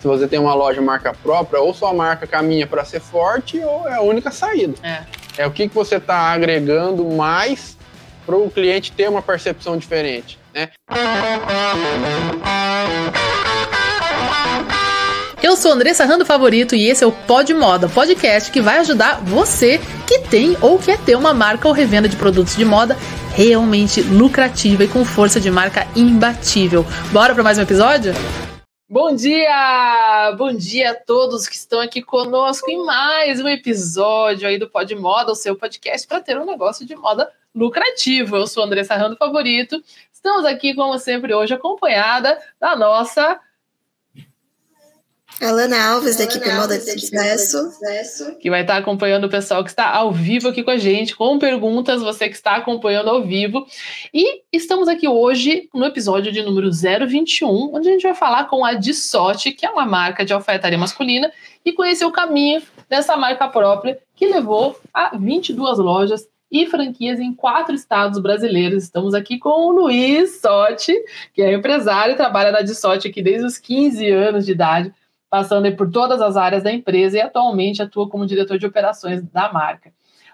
Se você tem uma loja marca própria, ou sua marca caminha para ser forte, ou é a única saída. É, É o que, que você está agregando mais para o cliente ter uma percepção diferente. Né? Eu sou Andressa Rando Favorito e esse é o Pod Moda, podcast que vai ajudar você que tem ou quer ter uma marca ou revenda de produtos de moda realmente lucrativa e com força de marca imbatível. Bora para mais um episódio? Bom dia! Bom dia a todos que estão aqui conosco em mais um episódio aí do Pod Moda, o seu podcast para ter um negócio de moda lucrativo. Eu sou Andressa Rando Favorito. Estamos aqui, como sempre, hoje acompanhada da nossa Alana Alves, da equipe Moda de Sucesso. que vai estar acompanhando o pessoal que está ao vivo aqui com a gente, com perguntas, você que está acompanhando ao vivo. E estamos aqui hoje no episódio de número 021, onde a gente vai falar com a Dissote, que é uma marca de alfaiataria masculina, e conhecer o caminho dessa marca própria, que levou a 22 lojas e franquias em quatro estados brasileiros. Estamos aqui com o Luiz Sotti, que é empresário e trabalha na Dissote aqui desde os 15 anos de idade passando por todas as áreas da empresa e atualmente atua como diretor de operações da marca.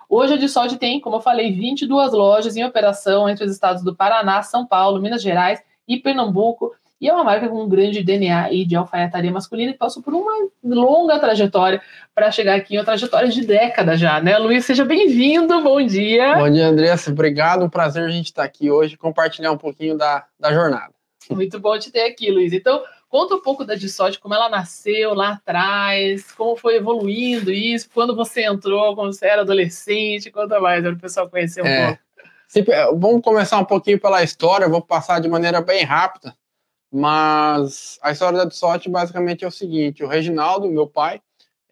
Hoje a Dissote tem, como eu falei, 22 lojas em operação entre os estados do Paraná, São Paulo, Minas Gerais e Pernambuco, e é uma marca com um grande DNA aí de alfaiataria masculina e passou por uma longa trajetória para chegar aqui, uma trajetória de décadas já, né? Luiz, seja bem-vindo, bom dia. Bom dia, Andressa. Obrigado. Um prazer a gente estar aqui hoje compartilhar um pouquinho da, da jornada. Muito bom te ter aqui, Luiz. Então, conta um pouco da Dissote, como ela nasceu lá atrás, como foi evoluindo isso, quando você entrou, quando você era adolescente, conta mais para o pessoal conhecer um É. pouco. Se- vamos começar um pouquinho pela história, vou passar de maneira bem rápida, mas a história da Dissote basicamente é o seguinte: o Reginaldo, meu pai,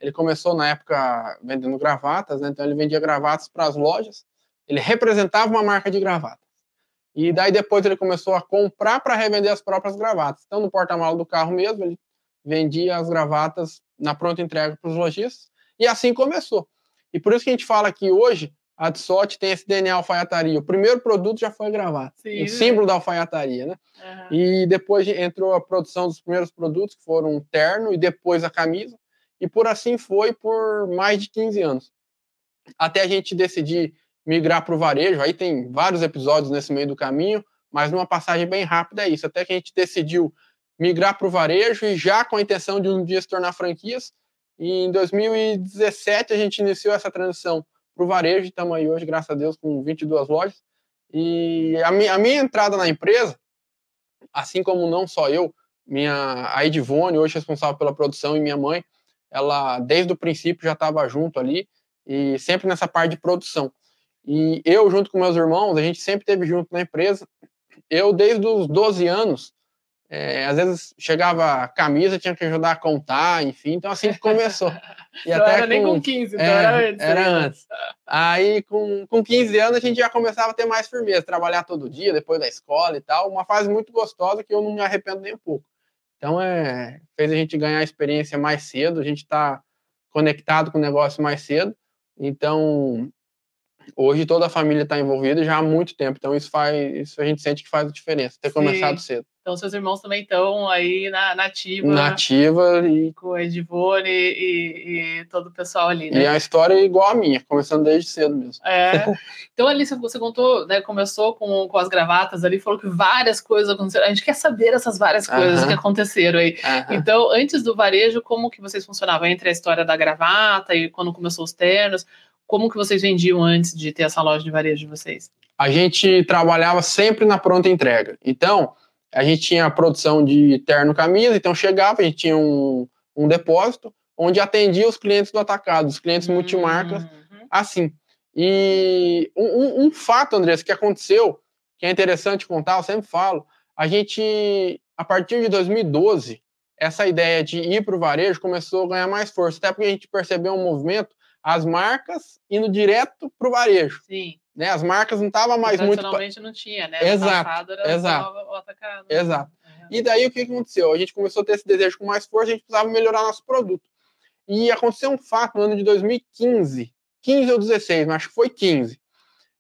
ele começou na época vendendo gravatas, né? então ele vendia gravatas para as lojas, ele representava uma marca de gravatas. E daí depois ele começou a comprar para revender as próprias gravatas. Então no porta-malas do carro mesmo, ele vendia as gravatas na pronta entrega para os lojistas, e assim começou. E por isso que a gente fala que hoje a Dissote tem esse DNA alfaiataria. O primeiro produto já foi gravata, Sim, o símbolo da alfaiataria, né? Aham. E depois entrou a produção dos primeiros produtos, que foram o terno e depois a camisa. E por assim foi por mais de 15 anos. Até a gente decidir migrar para o varejo. Aí tem vários episódios nesse meio do caminho, mas numa passagem bem rápida é isso. Até que a gente decidiu migrar para o varejo e já com a intenção de um dia se tornar franquias. E em 2017 a gente iniciou essa transição para o varejo estamos aí hoje, graças a Deus, com 22 lojas. E a minha, a minha entrada na empresa, assim como não só eu, minha, a Edivone, hoje responsável pela produção, e minha mãe, ela desde o princípio já estava junto ali e sempre nessa parte de produção. E eu, junto com meus irmãos, a gente sempre esteve junto na empresa. Eu, desde os 12 anos, é, às vezes chegava a camisa, tinha que ajudar a contar, enfim, então assim que começou. E Não era nem com 15, então é, era antes. Era antes. Aí, com, com 15 anos, a gente já começava a ter mais firmeza, trabalhar todo dia, depois da escola e tal. Uma fase muito gostosa que eu não me arrependo nem um pouco. Então, é, fez a gente ganhar experiência mais cedo, a gente está conectado com o negócio mais cedo. Então, hoje toda a família está envolvida já há muito tempo. Então, isso faz, isso a gente sente que faz a diferença, ter Sim. começado cedo. Então, seus irmãos também estão aí na, na ativa, Nativa e, com a Edivone e, e todo o pessoal ali, e né? a história é igual a minha, começando desde cedo mesmo. É. Então, ali, você contou, né, começou com, com as gravatas ali, falou que várias coisas aconteceram. A gente quer saber essas várias coisas Aham. que aconteceram aí. Aham. Então, antes do varejo, como que vocês funcionavam entre a história da gravata e quando começou os ternos? Como que vocês vendiam antes de ter essa loja de varejo de vocês? a gente trabalhava sempre na pronta entrega. Então, a gente tinha a produção de terno camisa, então chegava, a gente tinha um, um depósito onde atendia os clientes do atacado, os clientes multimarcas, Uhum. assim. E um, um- um fato, Andressa, que aconteceu, que é interessante contar, eu sempre falo, a gente, a partir de 2012, essa ideia de ir para o varejo começou a ganhar mais força, até porque a gente percebeu um movimento, as marcas indo direto para o varejo. Sim. Né? As marcas não estavam mais muito. Tradicionalmente não tinha, né? Exato, exato. atacado. Exato. Uhum. E daí o que aconteceu? A gente começou a ter esse desejo com mais força, a gente precisava melhorar nosso produto. E aconteceu um fato no ano de 2015, 15 ou 16, mas acho que foi 15.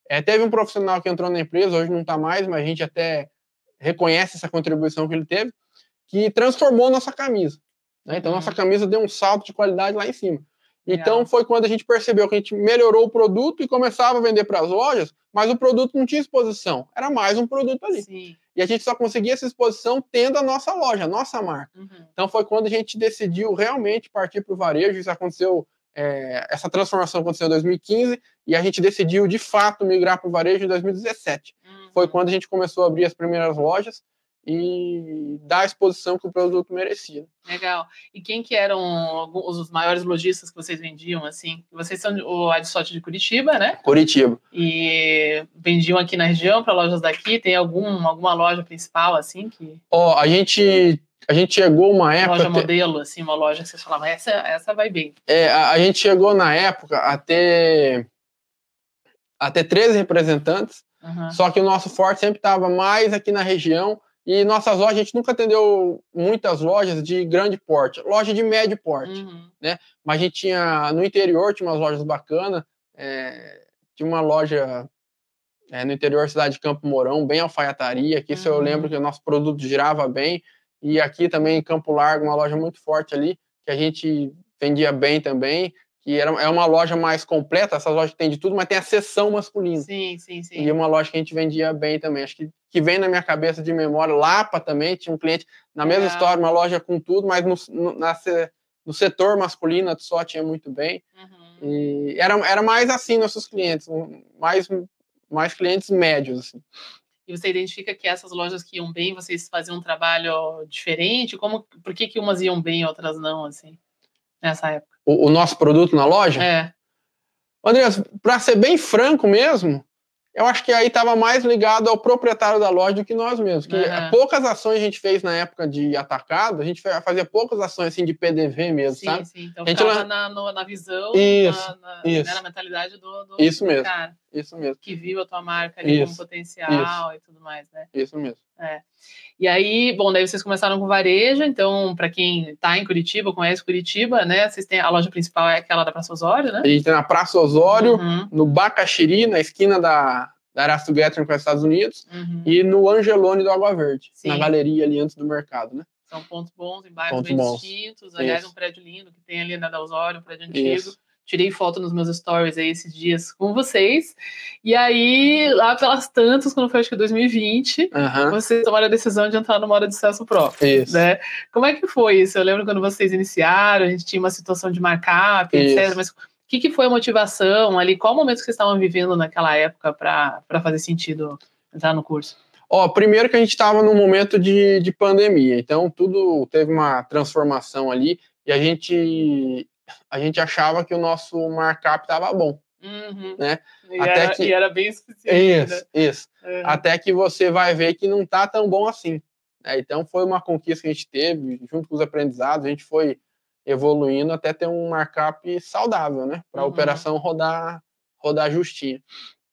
É, teve um profissional que entrou na empresa, hoje não está mais, mas a gente até reconhece essa contribuição que ele teve, que transformou nossa camisa. Né? Então, Uhum. nossa camisa deu um salto de qualidade lá em cima. Então, foi quando a gente percebeu que a gente melhorou o produto e começava a vender para as lojas, mas o produto não tinha exposição. Era mais um produto ali. Sim. E a gente só conseguia essa exposição tendo a nossa loja, a nossa marca. Uhum. Então, foi quando a gente decidiu realmente partir para o varejo. Isso aconteceu, é, essa transformação aconteceu em 2015 e a gente decidiu, de fato, migrar para o varejo em 2017. Foi Uhum. quando a gente começou a abrir as primeiras lojas e dar a exposição que o produto merecia. Legal. E quem que eram alguns os maiores lojistas que vocês vendiam, assim? Vocês são o Adsorte de Curitiba, né? Curitiba. E vendiam aqui na região para lojas daqui? Tem algum, alguma loja principal, assim, que... Ó, a gente, a gente chegou uma época... loja até- modelo, assim, uma loja que vocês falavam, essa, essa vai bem. É, a, a gente chegou na época a ter, a ter 13 representantes, Uhum. só que o nosso forte sempre estava mais aqui na região e nossas lojas, a gente nunca atendeu muitas lojas de grande porte, loja de médio porte, Uhum. mas a gente tinha, no interior tinha umas lojas bacanas, é, tinha uma loja é, no interior da cidade de Campo Mourão, bem alfaiataria, que isso eu Uhum. lembro que o nosso produto girava bem, e aqui também em Campo Largo, uma loja muito forte ali, que a gente vendia bem também, que era, é uma loja mais completa, essas lojas que tem de tudo, mas tem a seção masculina. Sim, sim, sim. E é uma loja que a gente vendia bem também. Acho que, que vem na minha cabeça de memória, Lapa também, tinha um cliente na mesma Legal. história, uma loja com tudo, mas no, no, na no setor masculino só tinha muito bem. Uhum. E era, era mais assim nossos clientes, mais, mais clientes médios. Assim. E você identifica que essas lojas que iam bem, vocês faziam um trabalho diferente? Como, por que, que umas iam bem e outras não, assim, nessa época? O, o nosso produto na loja, É, Andreas, para ser bem franco mesmo, eu acho que aí estava mais ligado ao proprietário da loja do que nós mesmos. Que Aham. poucas ações a gente fez na época de atacado, a gente fa- fazia poucas ações assim de PDV mesmo, sim, sabe? sim. Então A gente lá- na, no- na visão, Isso, na, na, isso. né, na mentalidade do, do Isso mesmo. cara Isso mesmo, que viu a tua marca ali como Isso, potencial e tudo mais, né? isso mesmo. E aí, bom, daí vocês começaram com varejo, então, para quem está em Curitiba, conhece Curitiba, né? Vocês têm a loja principal é aquela da Praça Osório, né? A gente tem na Praça Osório, Uhum, no Bacaxiri, na esquina da, da Erasto Gettering com os Estados Unidos, uhum. e no Angelone do Água Verde, Sim. na galeria ali antes do mercado, né? São pontos bons em bairros Pontos bem bons. distintos. Aliás, Isso. um prédio lindo que tem ali na da Osório, um prédio antigo. Isso. Tirei foto nos meus stories aí esses dias com vocês. E aí, lá pelas tantas, quando foi acho que 2020, Aham, vocês tomaram a decisão de entrar no modo de sucesso próprio. isso. Né? Como é que foi isso? Eu lembro quando vocês iniciaram, a gente tinha uma situação de markup, etc. Isso. Mas o que, que foi a motivação ali? Qual momento que vocês estavam vivendo naquela época para fazer sentido entrar no curso? Ó, primeiro que a gente estava num momento de, de pandemia, então tudo teve uma transformação ali e a gente a gente achava que o nosso markup estava bom. Uhum. Né? E, Até era, que- e era bem suficiente. né? Isso, isso. Uhum. Até que você vai ver que não tá tão bom assim. né? Então foi uma conquista que a gente teve, junto com os aprendizados, a gente foi evoluindo até ter um markup saudável, né? Para a Uhum. operação rodar rodar justinha.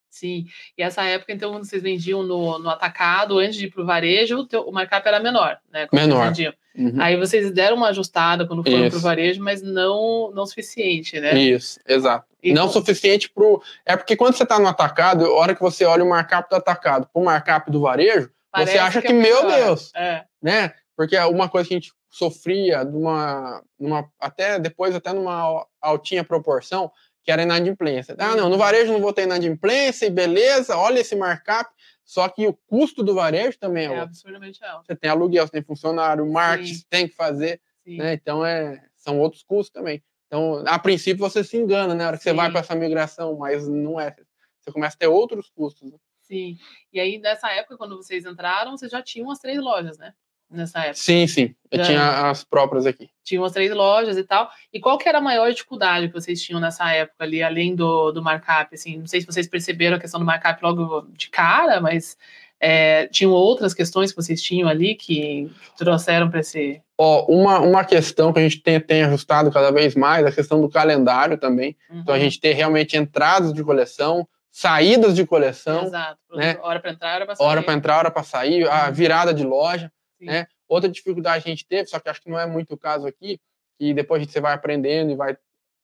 Sim. E essa época, então, quando vocês vendiam no, no atacado, antes de ir para o varejo, o, teu- o markup era menor, né? vocês Menor. vendiam. Uhum. Aí vocês deram uma ajustada quando foram para o varejo, mas não, não suficiente, né? Isso, exato. E não com- suficiente pro. É porque quando você está no atacado, a hora que você olha o markup do atacado para o markup do varejo, Parece você acha que que, é meu melhor. Deus, É. né? Porque uma coisa que a gente sofria de uma, numa, até depois até numa altinha proporção, que era inadimplência. Ah, não, no varejo não vou ter inadimplência e beleza, olha esse markup. Só que o custo do varejo também é, É outro. absurdamente alto. Você tem aluguel, você tem funcionário, marketing, Sim. você tem que fazer, né? Então é, são outros custos também. Então, a princípio você se engana, né? Na hora que você Sim. vai para essa migração, mas não é. Você começa a ter outros custos. né? Sim. E aí, nessa época, quando vocês entraram, vocês já tinham as três lojas, né? Nessa época. Sim, sim. Eu Já. tinha as próprias aqui. Tinham as três lojas e tal. E qual que era a maior dificuldade que vocês tinham nessa época ali, além do, do markup? Assim, não sei se vocês perceberam a questão do markup logo de cara, mas é, tinham outras questões que vocês tinham ali que trouxeram para esse. Ó, uma, uma questão que a gente tem, tem ajustado cada vez mais, a questão do calendário também. Então, a Uhum. gente ter realmente entradas de coleção, saídas de coleção, Exato. né? Hora para entrar, hora para sair. hora para entrar, hora para sair, a Uhum. virada de loja. Né? Outra dificuldade que a gente teve, só que acho que não é muito o caso aqui, que depois você vai aprendendo e vai,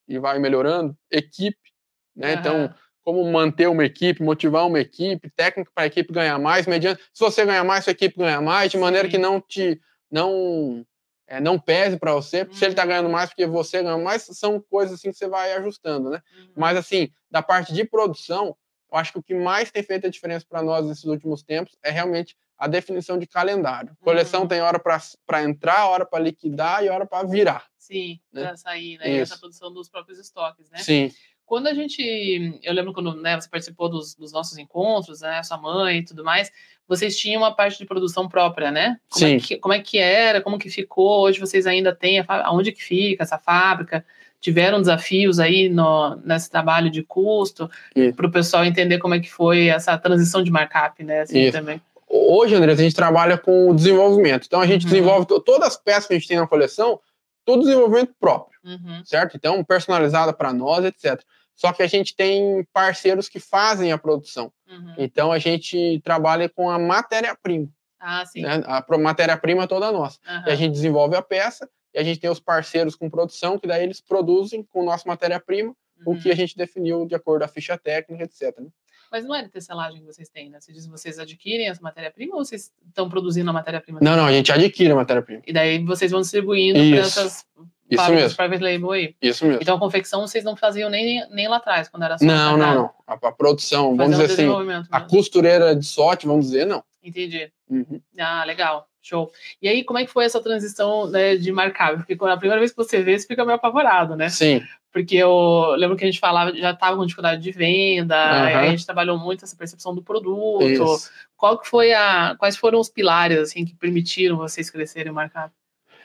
e vai melhorando, equipe. Né? Então, Aham. como manter uma equipe, motivar uma equipe, técnica para a equipe ganhar mais, mediante. Se você ganhar mais, sua equipe ganha mais, de maneira Sim. que não te. não é, não pese para você, se ele está Uhum. ganhando mais porque você ganha mais, são coisas assim que você vai ajustando, né? Uhum. Mas assim, da parte de produção, eu acho que o que mais tem feito a diferença para nós nesses últimos tempos é realmente a definição de calendário. Coleção Uhum. tem hora para entrar, hora para liquidar e hora para virar. Sim, né? para sair, né? E essa produção dos próprios estoques, né? Sim, Quando a gente. Eu lembro quando né, você participou dos, dos nossos encontros, né? Sua mãe e tudo mais, vocês tinham uma parte de produção própria, né? Como Sim. É que, como é que era? Como que ficou? Hoje vocês ainda têm a aonde que fica essa fábrica? Tiveram desafios aí no, nesse trabalho de custo para o pessoal entender como é que foi essa transição de markup, né? Assim, Isso. também. Hoje, André, a gente trabalha com o desenvolvimento. Então, a gente Uhum. desenvolve to- todas as peças que a gente tem na coleção, todo desenvolvimento próprio, Uhum, certo? Então, personalizada para nós, etc. Só que a gente tem parceiros que fazem a produção. uhum. Então, a gente trabalha com a matéria-prima. Ah, sim. Né? A matéria-prima toda nossa. E a gente desenvolve a peça, e a gente tem os parceiros com produção, que daí eles produzem com nossa matéria-prima o Uhum. que a gente definiu de acordo com a ficha técnica, etc. né? Mas não é de tecelagem que vocês têm, né? Você diz que vocês adquirem essa matéria-prima ou vocês estão produzindo a matéria-prima? Não, não, a gente adquire a matéria-prima. E daí vocês vão distribuindo para essas Isso mesmo. private label aí. Isso mesmo. Então a confecção vocês não faziam nem, nem lá atrás, quando era só Não, não, não. A, a produção, vamos dizer assim, a costureira de sorte, vamos dizer, não. Entendi. Uhum. Ah, legal. Show. E aí, como é que foi essa transição né, de marcável? Porque a primeira vez que você vê, você fica meio apavorado, né? Sim, Porque eu lembro que a gente falava, já estava com dificuldade de venda, aí a gente trabalhou muito essa percepção do produto. isso. Qual que foi a, quais foram os pilares assim que permitiram vocês crescerem o marcável?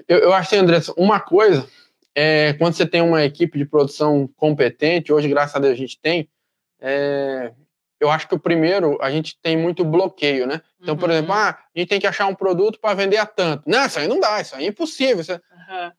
Eu, eu acho que, André, uma coisa é quando você tem uma equipe de produção competente, hoje, graças a Deus, a gente tem, é, eu acho que o primeiro, a gente tem muito bloqueio, né? Então, por Uhum. exemplo, ah, a gente tem que achar um produto para vender a tanto. Não, isso aí não dá, isso aí é impossível. isso Aham,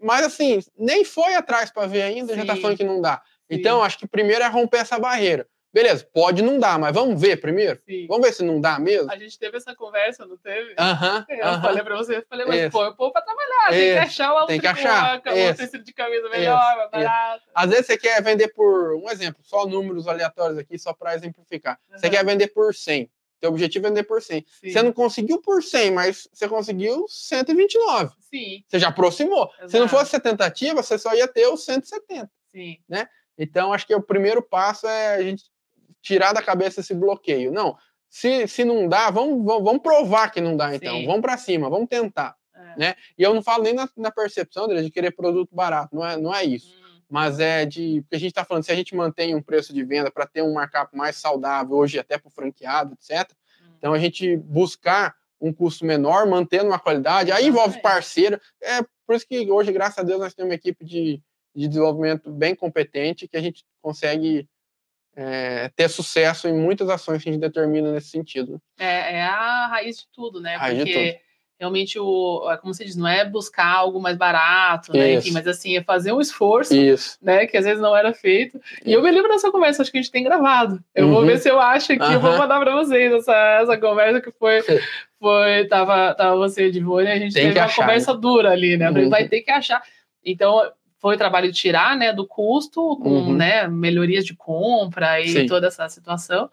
Mas, assim, nem foi atrás para ver ainda, já tá Sim. falando que não dá. sim, Então, acho que primeiro é romper essa barreira. Beleza, pode não dar, mas vamos ver primeiro? sim. Vamos ver se não dá mesmo? A gente teve essa conversa, não teve? Aham, Eu aham. falei pra você, eu falei, mas Isso. pô, eu pôr pra trabalhar, tem que Isso. achar uma Tem que achar. Isso. um tecido de camisa melhor, mais Isso. barato. Às vezes você quer vender por, um exemplo, só números aleatórios aqui, só para exemplificar. Você Aham. quer vender por 100. Teu objetivo é vender por 100. Sim. Você não conseguiu por 100, mas você conseguiu 129. Sim, Você já aproximou. Se não Exato. fosse a tentativa, você só ia ter os 170. sim. Então, acho que o primeiro passo é a gente tirar da cabeça esse bloqueio. Não, se, se não dá, vamos, vamos, vamos provar que não dá, então. Sim. Vamos para cima, vamos tentar. É. Né? E eu não falo nem na, na percepção, André, de querer produto barato. Não é, não é isso Hum, mas é de. Porque a gente está falando, se a gente mantém um preço de venda para ter um markup mais saudável, hoje até para o franqueado, etc. hum. Então a gente buscar um custo menor, mantendo uma qualidade, aí envolve parceiro. É por isso que hoje, graças a Deus, nós temos uma equipe de, de desenvolvimento bem competente que a gente consegue é, ter sucesso em muitas ações que a gente determina nesse sentido. É, é a raiz de tudo, né? Raiz Porque realmente, o, é como você diz, não é buscar algo mais barato, né? Enfim, mas assim, é fazer um esforço, Isso. né? Que às vezes não era feito. E eu me lembro dessa conversa, acho que a gente tem gravado. Eu vou Uhum. ver se eu acho aqui, eu vou mandar pra vocês essa, essa conversa que foi. foi tava, tava você de Ivone, a gente Tem teve uma achar, conversa dura ali, né? Uhum. Vai ter que achar. Então, foi trabalho de tirar, né, do custo, com Uhum. né, melhorias de compra e Sim. toda essa situação.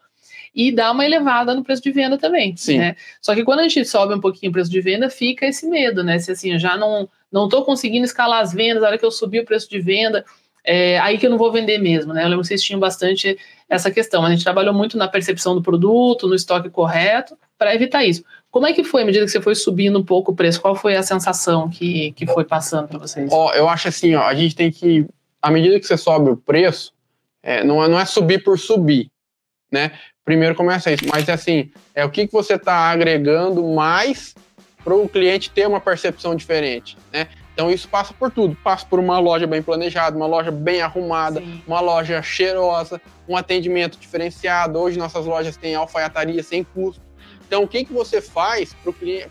E dar uma elevada no preço de venda também. Sim. Né? Só que quando a gente sobe um pouquinho o preço de venda, fica esse medo, né? Se assim, eu já não não estou conseguindo escalar as vendas, na hora que eu subir o preço de venda, é aí que eu não vou vender mesmo, né? Eu lembro que vocês tinham bastante essa questão. A gente trabalhou muito na percepção do produto, no estoque correto, para evitar isso. Como é que foi, à medida que você foi subindo um pouco o preço? Qual foi a sensação que, que foi passando para vocês? Ó, eu acho assim, ó, a gente tem que, à medida que você sobe o preço, é, não, é, não é subir por subir, né? Primeiro começa isso, mas assim, é o que, que você está agregando mais para o cliente ter uma percepção diferente, né? Então isso passa por tudo, passa por uma loja bem planejada, uma loja bem arrumada, Sim. uma loja cheirosa, um atendimento diferenciado. Hoje nossas lojas têm alfaiataria sem custo. Então o que, que você faz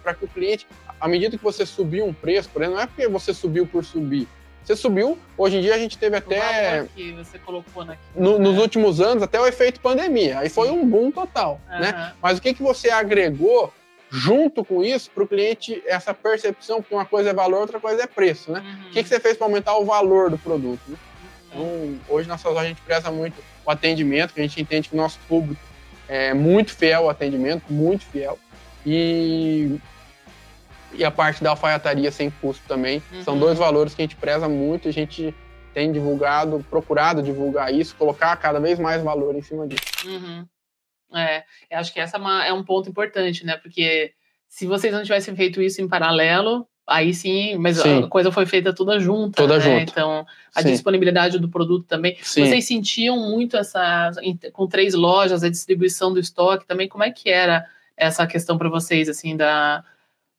para que o cliente, à medida que você subir um preço, por exemplo, não é porque você subiu por subir. Você subiu, hoje em dia a gente teve até, que você colocou naquilo. no- nos né? últimos anos, até o efeito pandemia. Aí foi Sim. um boom total, né? Aham. Mas o que, que você agregou junto com isso para o cliente essa percepção, porque uma coisa é valor, outra coisa é preço, né? Uhum. O que, que você fez para aumentar o valor do produto? né? Uhum. Então, hoje na nossa loja a gente preza muito o atendimento, que a gente entende que o nosso público é muito fiel ao atendimento, muito fiel. E e a parte da alfaiataria sem custo também. Uhum. São dois valores que a gente preza muito e a gente tem divulgado, procurado divulgar isso, colocar cada vez mais valor em cima disso. Uhum. É, eu acho que essa é, uma- é um ponto importante, né? Porque se vocês não tivessem feito isso em paralelo, aí sim, mas Sim. a coisa foi feita toda junta. Toda né? junta. Então, a Sim. disponibilidade do produto também. Sim. Vocês sentiam muito essa, com três lojas, a distribuição do estoque também? Como é que era essa questão para vocês, assim, da,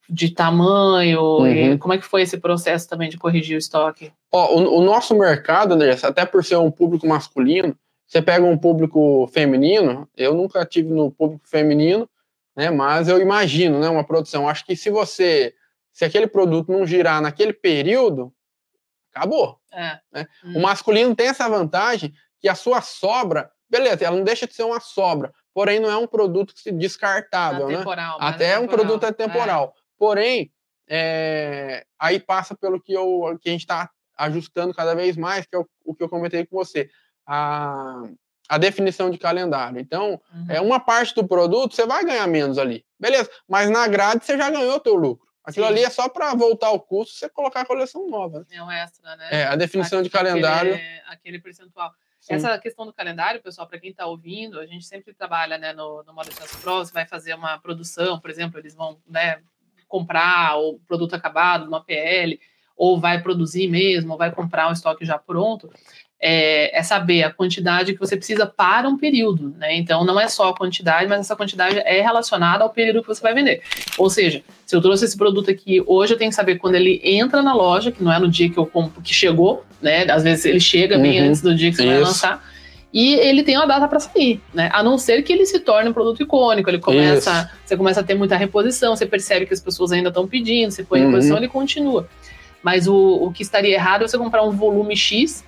de tamanho? e Uhum. como é que foi esse processo também de corrigir o estoque? Ó, o, o nosso mercado, André, até por ser um público masculino, você pega um público feminino, eu nunca tive no público feminino, né? Mas eu imagino, né? Uma produção. Acho que se você, se aquele produto não girar naquele período, acabou. É. Né? Hum. O masculino tem essa vantagem que a sua sobra, beleza, ela não deixa de ser uma sobra, porém não é um produto que- descartável, né? Atemporal, mas Até um atemporal. produto é temporal. Porém, é, aí passa pelo que, eu, que a gente está ajustando cada vez mais, que é o, o que eu comentei com você, a, a definição de calendário. Então, Uhum. é uma parte do produto, você vai ganhar menos ali. Beleza, mas na grade você já ganhou o teu lucro. Aquilo Sim. ali é só para voltar ao custo, você colocar a coleção nova. né? É um extra, né? É, a definição de Aquele- calendário. Aquele percentual. sim. Essa questão do calendário, pessoal, para quem está ouvindo, a gente sempre trabalha né, no, no Sucesso Pro, você vai fazer uma produção, por exemplo, eles vão né, comprar o produto acabado, uma PL, ou vai produzir mesmo, ou vai comprar um estoque já pronto, é, é saber a quantidade que você precisa para um período, né? Então não é só a quantidade, mas essa quantidade é relacionada ao período que você vai vender. Ou seja, se eu trouxe esse produto aqui hoje, eu tenho que saber quando ele entra na loja, que não é no dia que eu compro, que chegou, né? Às vezes ele chega bem Uhum. antes do dia que você vai Isso. lançar. E ele tem uma data para sair, né? A não ser que ele se torne um produto icônico, ele começa, você começa a ter muita reposição, você percebe que as pessoas ainda estão pedindo, você põe Uhum. reposição, ele continua. Mas o, o que estaria errado é você comprar um volume X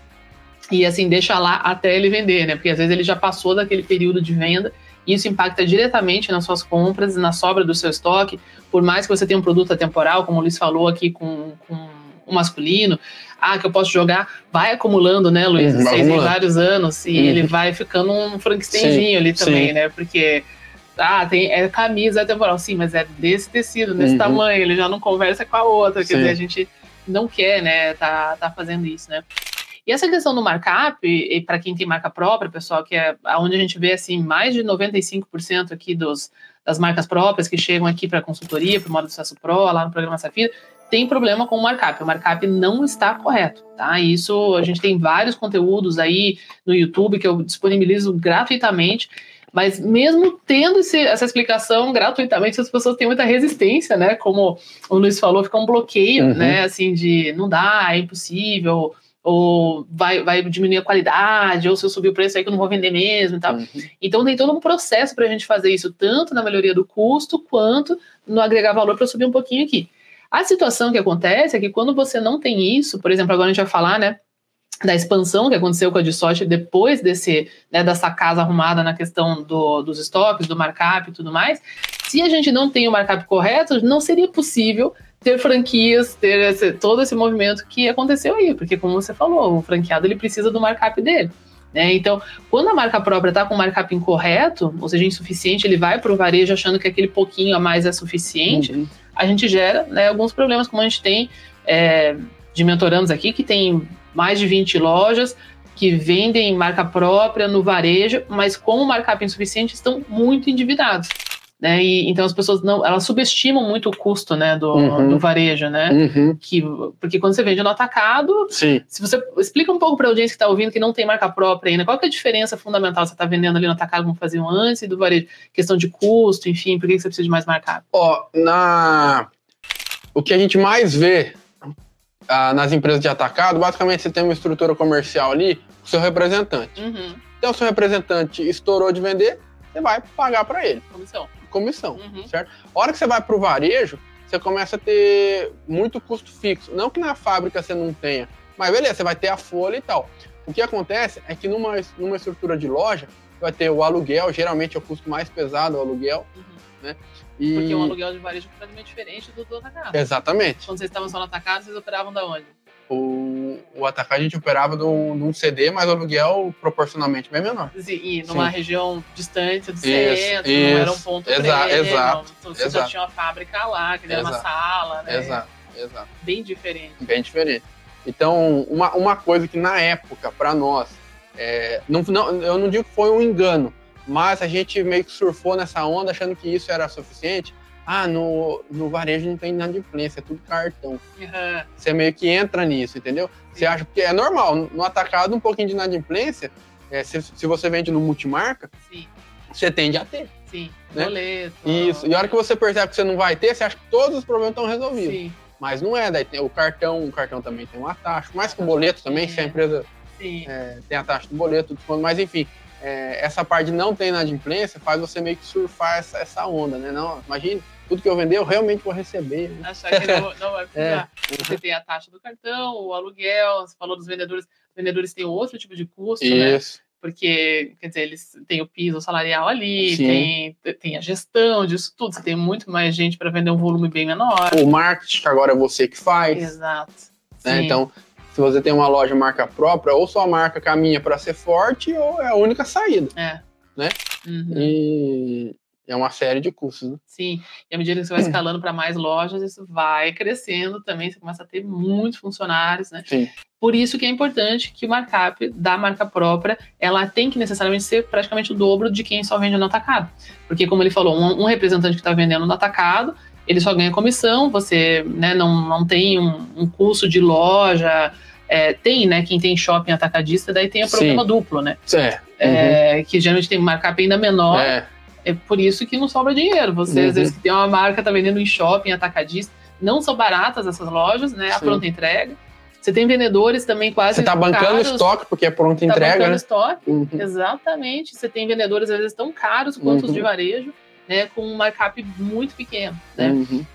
e assim deixa lá até ele vender, né? Porque às vezes ele já passou daquele período de venda e isso impacta diretamente nas suas compras, na sobra do seu estoque. Por mais que você tenha um produto atemporal, como o Luiz falou aqui com, com o masculino, ah, que eu posso jogar, vai acumulando, né, Luiz? Uhum, Vocês têm vários anos e Uhum. ele vai ficando um Frankensteinzinho ali também, sim. né? Porque ah, tem é camisa atemporal, sim, mas é desse tecido, desse Uhum. tamanho, ele já não conversa com a outra, quer Sim. dizer, a gente não quer, né, tá, tá fazendo isso, né? E essa questão do markup, e para quem tem marca própria, pessoal, que é onde a gente vê assim mais de 95% aqui dos, das marcas próprias que chegam aqui para consultoria, para o modo sucesso pro, lá no programa Safira, tem problema com o markup. O markup não está correto, tá? Isso a gente tem vários conteúdos aí no YouTube que eu disponibilizo gratuitamente. Mas mesmo tendo esse- essa explicação gratuitamente, as pessoas têm muita resistência, né? Como o Luiz falou, fica um bloqueio, Uhum. né? Assim, de não dá, é impossível, ou vai, vai diminuir a qualidade, ou se eu subir o preço aí que eu não vou vender mesmo e tal. Uhum. Então tem todo um processo para a gente fazer isso, tanto na melhoria do custo, quanto no agregar valor para subir um pouquinho aqui. A situação que acontece é que quando você não tem isso, por exemplo, agora a gente vai falar, né? Da expansão que aconteceu com a Dissorte depois desse, né, dessa casa arrumada na questão do, dos estoques, do markup e tudo mais. Se a gente não tem o markup correto, não seria possível ter franquias, ter esse- todo esse movimento que aconteceu aí, porque como você falou, o franqueado ele precisa do markup dele. Né? Então, quando a marca própria está com o markup incorreto, ou seja, insuficiente, ele vai para o varejo achando que aquele pouquinho a mais é suficiente, Uhum. A gente gera né, alguns problemas, como a gente tem é, de mentorandos aqui, que tem mais de 20 lojas que vendem marca própria no varejo, mas com o markup insuficiente estão muito endividados. Né? E, então as pessoas não, elas subestimam muito o custo né, do, Uhum. do varejo, né? Uhum. Que, porque quando você vende no atacado, Sim. se você explica um pouco para a audiência que está ouvindo que não tem marca própria ainda, qual que é a diferença fundamental? Você está vendendo ali no atacado como faziam antes e do varejo? Questão de custo, enfim, por que você precisa de mais markup? Ó, na... o que a gente mais vê ah, nas empresas de atacado, basicamente você tem uma estrutura comercial ali, o seu representante. Uhum, Então, o seu representante estourou de vender, você vai pagar para ele, comissão. Comissão, Uhum. certo? A hora que você vai para o varejo, você começa a ter muito custo fixo. Não que na fábrica você não tenha, mas beleza, você vai ter a folha e tal. O que acontece é que numa, numa estrutura de loja, vai ter o aluguel, geralmente é o custo mais pesado, o aluguel. Uhum. E... Porque um aluguel de varejo é completamente diferente do do atacado. Exatamente. Quando vocês estavam só no atacado, vocês operavam da onde? O... o, atacado a gente operava de um, de um CD, mas o aluguel proporcionalmente bem menor. E numa Sim. região distante do Isso, centro, não era um isso. ponto Exa- exato, então você já exato. tinha uma fábrica lá, que era uma Exato. sala, né? Exato, exato. Bem diferente. Bem diferente. Então, uma, uma coisa que na época, para nós, é, não, não, eu não digo que foi um engano, mas a gente meio que surfou nessa onda achando que isso era suficiente. Ah, no, no varejo não tem inadimplência, é tudo cartão. Aham, Você meio que entra nisso, entendeu? Você acha que é normal, no atacado um pouquinho de inadimplência, é, se, se você vende no multimarca, sim, você tende a ter. sim. Né? Boleto. Isso. E a hora que você percebe que você não vai ter, você acha que todos os problemas estão resolvidos. Sim, Mas não é, daí tem o cartão, o cartão também tem uma taxa, mais que o boleto também, se a É. empresa sim. é, tem a taxa do boleto, o desconto, mas enfim, é, essa parte de não ter inadimplência faz você meio que surfar essa, essa onda, né? Não, imagine, tudo que eu vender eu realmente vou receber. né? Achar que não, não vai precisar. É. Você tem a taxa do cartão, o aluguel, você falou dos vendedores. Os vendedores têm outro tipo de custo, né? Isso. Porque, quer dizer, eles têm o piso salarial ali, Sim. tem, tem a gestão disso tudo. Você tem muito mais gente para vender um volume bem menor. O marketing que agora é você que faz, Exato. né? Então, se você tem uma loja marca própria, ou sua marca caminha para ser forte, ou é a única saída. É. né? Uhum. E é uma série de custos. Né? Sim, e à medida que você vai escalando para mais lojas, isso vai crescendo também, você começa a ter muitos funcionários, né? Sim. Por isso que é importante que o markup da marca própria, ela tem que necessariamente ser praticamente o dobro de quem só vende no atacado. Porque, como ele falou, um, um representante que está vendendo no atacado, ele só ganha comissão, você né, não, não tem um, um custo de loja, é, tem, né, quem tem shopping atacadista, daí tem o Sim. problema duplo, né? É. É, que geralmente tem markup ainda menor, É. é por isso que não sobra dinheiro. Você, Uhum. às vezes, que tem uma marca, tá vendendo em shopping, atacadista. Não são baratas essas lojas, né? A Sim. pronta entrega. Você tem vendedores também quase. Você tá bancando caros, estoque, porque é pronta tá entrega, bancando né? estoque. Uhum. Exatamente. Você tem vendedores, às vezes, tão caros quanto os Uhum. de varejo, né? Com um markup muito pequeno, né? Uhum.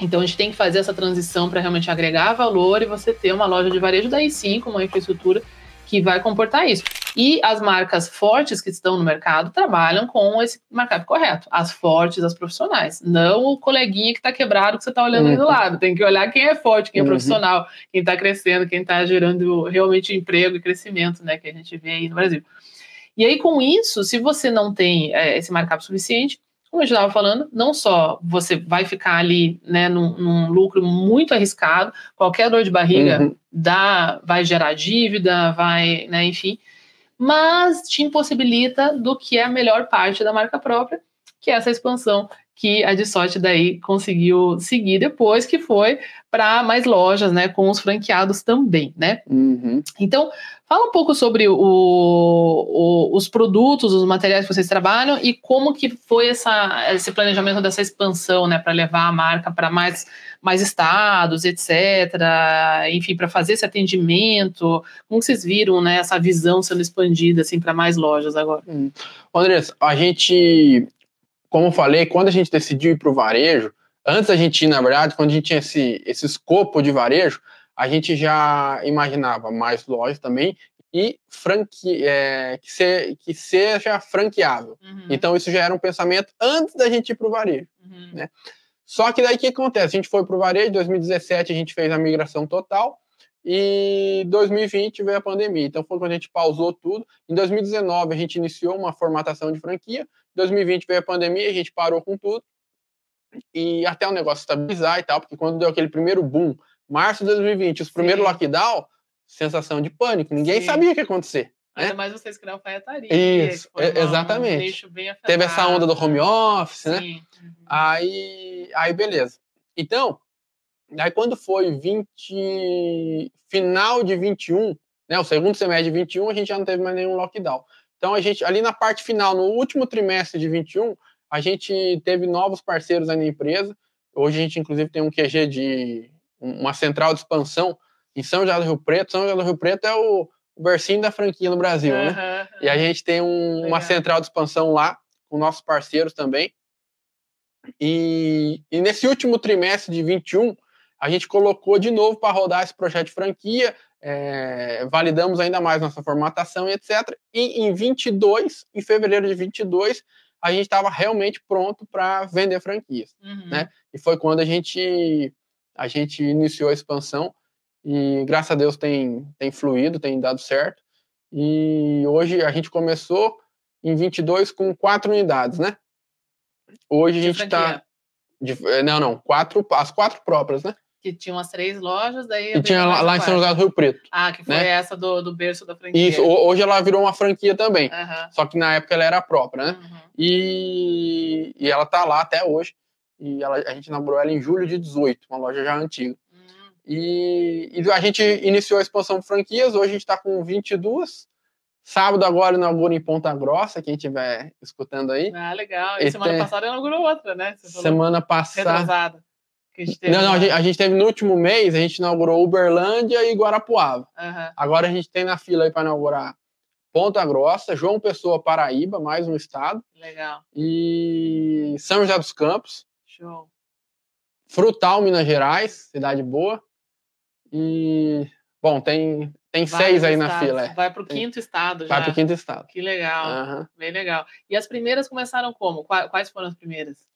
Então a gente tem que fazer essa transição para realmente agregar valor e você ter uma loja de varejo, daí sim, com uma infraestrutura que vai comportar isso. E as marcas fortes que estão no mercado trabalham com esse markup correto. As fortes, as profissionais. Não o coleguinha que está quebrado que você está olhando ali do Uhum. lado. Tem que olhar quem é forte, quem é Uhum. profissional, quem está crescendo, quem está gerando realmente emprego e crescimento, né? Que a gente vê aí no Brasil. E aí, com isso, se você não tem é, esse markup suficiente, como a gente estava falando, não só você vai ficar ali né, num, num lucro muito arriscado, qualquer dor de barriga Uhum. dá, vai gerar dívida, vai, né, enfim, mas te impossibilita do que é a melhor parte da marca própria, que é essa expansão que a de sorte daí conseguiu seguir depois, que foi para mais lojas, né, com os franqueados também, né? Uhum. Então, fala um pouco sobre o, o- os produtos, os materiais que vocês trabalham e como que foi essa, esse planejamento dessa expansão, né, para levar a marca para mais, mais estados, etc. Enfim, para fazer esse atendimento. Como vocês viram, né, essa visão sendo expandida assim para mais lojas agora? Andressa, a gente, como eu falei, quando a gente decidiu ir para o varejo, antes da gente na verdade, quando a gente tinha esse, esse escopo de varejo, a gente já imaginava mais lojas também e franqui, é, que, se, que seja franqueável. Uhum, Então, isso já era um pensamento antes da gente ir para o varejo. uhum, né? Só que daí o que acontece? A gente foi para o varejo, em 2017 a gente fez a migração total e 2020 veio a pandemia. Então foi quando a gente pausou tudo. Em 2019 a gente iniciou uma formatação de franquia. Em 2020 veio a pandemia, a gente parou com tudo. E até o negócio estabilizar e tal, porque quando deu aquele primeiro boom, março de 2020, os primeiros Sim. lockdown, sensação de pânico, ninguém Sim. sabia o que ia acontecer. Ainda né? mais vocês que não alfaiataria. Isso, é- um exatamente. bem Teve essa onda do home office, né? Sim. uhum. Aí, aí beleza. Então, aí quando foi 20, final de 21, né, o segundo semestre de 21, a gente já não teve mais nenhum lockdown. Então a gente ali na parte final, no último trimestre de 21, a gente teve novos parceiros aí na empresa. Hoje a gente inclusive tem um QG de uma central de expansão em São José do Rio Preto. São José do Rio Preto é o, o bercinho da franquia no Brasil, né? Aham, E a gente tem um- uma central de expansão lá, com nossos parceiros também. E, e nesse último trimestre de 21, a gente colocou de novo para rodar esse projeto de franquia, é, validamos ainda mais nossa formatação e etc. E em 22, em fevereiro de 22, a gente estava realmente pronto para vender franquias uhum. né? E foi quando a gente a gente iniciou a expansão e graças a Deus tem, tem fluído, tem dado certo. E hoje a gente começou em 22 com quatro unidades, né? Hoje a gente está. Não, não, quatro, as quatro próprias, né? Que tinham as três lojas, daí. E tinha lá, lá em São José do Rio Preto. Ah, que foi né? essa do, do berço da franquia. Isso, hoje ela virou uma franquia também. Uhum. Só que na época ela era própria, né? Uhum. E, e ela tá lá até hoje. E ela, a gente inaugurou ela em julho de 18, uma loja já antiga. Uhum. E, e, a gente iniciou a expansão de franquias, hoje a gente está com 22. Sábado agora inaugura em Ponta Grossa, quem estiver escutando aí. Ah, legal. E, e semana tem... passada inaugurou outra, né? semana passada. Não, não, a gente, a gente, teve no último mês, a gente inaugurou Uberlândia e Guarapuava. Uhum. Agora a gente tem na fila aí para inaugurar Ponta Grossa, João Pessoa, Paraíba, mais um estado. Legal. E São José dos Campos. Show. Frutal, Minas Gerais, cidade boa. E, bom, tem, tem seis aí na fila. É. Vai para o quinto estado já. Vai para o quinto estado. Que legal. Uhum. Bem legal. E as primeiras começaram como? Quais foram as primeiras?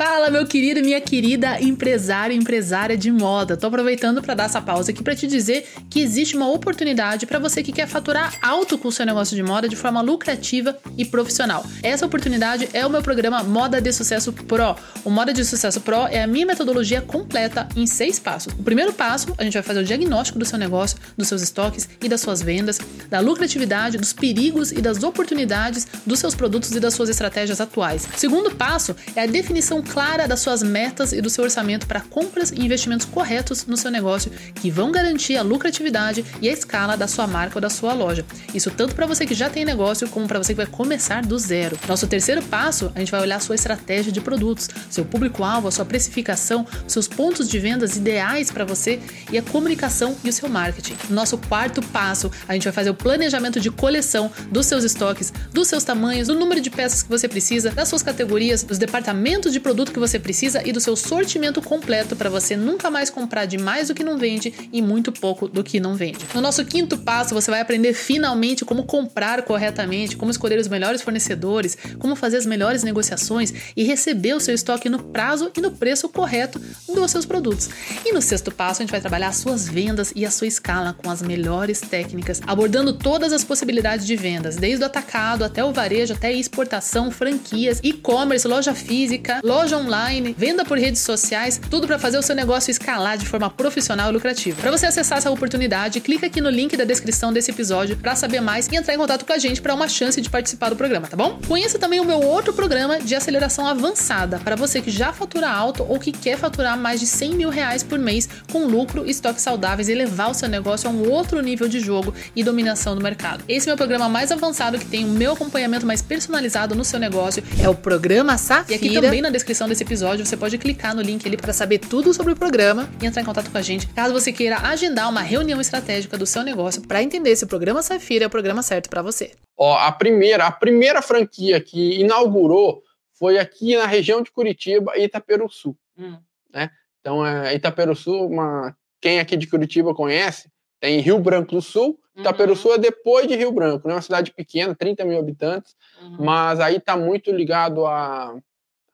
Fala, meu querido minha querida empresário e empresária de moda. Tô aproveitando para dar essa pausa aqui para te dizer que existe uma oportunidade para você que quer faturar alto com o seu negócio de moda de forma lucrativa e profissional. Essa oportunidade é o meu programa Moda de Sucesso Pro. O Moda de Sucesso Pro é a minha metodologia completa em seis passos. O primeiro passo, a gente vai fazer o diagnóstico do seu negócio, dos seus estoques e das suas vendas, da lucratividade, dos perigos e das oportunidades dos seus produtos e das suas estratégias atuais. O segundo passo é a definição definição clara das suas metas e do seu orçamento para compras e investimentos corretos no seu negócio que vão garantir a lucratividade e a escala da sua marca ou da sua loja. Isso tanto para você que já tem negócio como para você que vai começar do zero. Nosso terceiro passo, a gente vai olhar a sua estratégia de produtos, seu público-alvo, a sua precificação, seus pontos de vendas ideais para você e a comunicação e o seu marketing. Nosso quarto passo, a gente vai fazer o planejamento de coleção dos seus estoques, dos seus tamanhos, do número de peças que você precisa, das suas categorias, dos departamentos de produto que você precisa e do seu sortimento completo para você nunca mais comprar de mais do que não vende e muito pouco do que não vende. No nosso quinto passo, você vai aprender finalmente como comprar corretamente, como escolher os melhores fornecedores, como fazer as melhores negociações e receber o seu estoque no prazo e no preço correto dos seus produtos. E no sexto passo, a gente vai trabalhar as suas vendas e a sua escala com as melhores técnicas, abordando todas as possibilidades de vendas, desde o atacado até o varejo, até exportação, franquias, e-commerce, loja física, loja online, venda por redes sociais, tudo para fazer o seu negócio escalar de forma profissional e lucrativa. Para você acessar essa oportunidade, clica aqui no link da descrição desse episódio para saber mais e entrar em contato com a gente para uma chance de participar do programa, tá bom? Conheça também o meu outro programa de aceleração avançada para você que já fatura alto ou que quer faturar mais de 100 mil reais por mês com lucro, estoques saudáveis e levar o seu negócio a um outro nível de jogo e dominação do mercado. Esse é o meu programa mais avançado que tem o meu acompanhamento mais personalizado no seu negócio. É o programa Safira. E aqui também na na descrição desse episódio você pode clicar no link ali para saber tudo sobre o programa e entrar em contato com a gente caso você queira agendar uma reunião estratégica do seu negócio para entender se o programa Safira é o programa certo para você. Ó, a primeira, a primeira franquia que inaugurou foi aqui na região de Curitiba, Itaperuçu, hum. né? Então, é, Itaperuçu, uma, quem aqui de Curitiba conhece, tem Rio Branco do Sul, uhum. Itaperuçu é depois de Rio Branco, né? Uma cidade pequena, 30 mil habitantes, uhum. mas aí está muito ligado a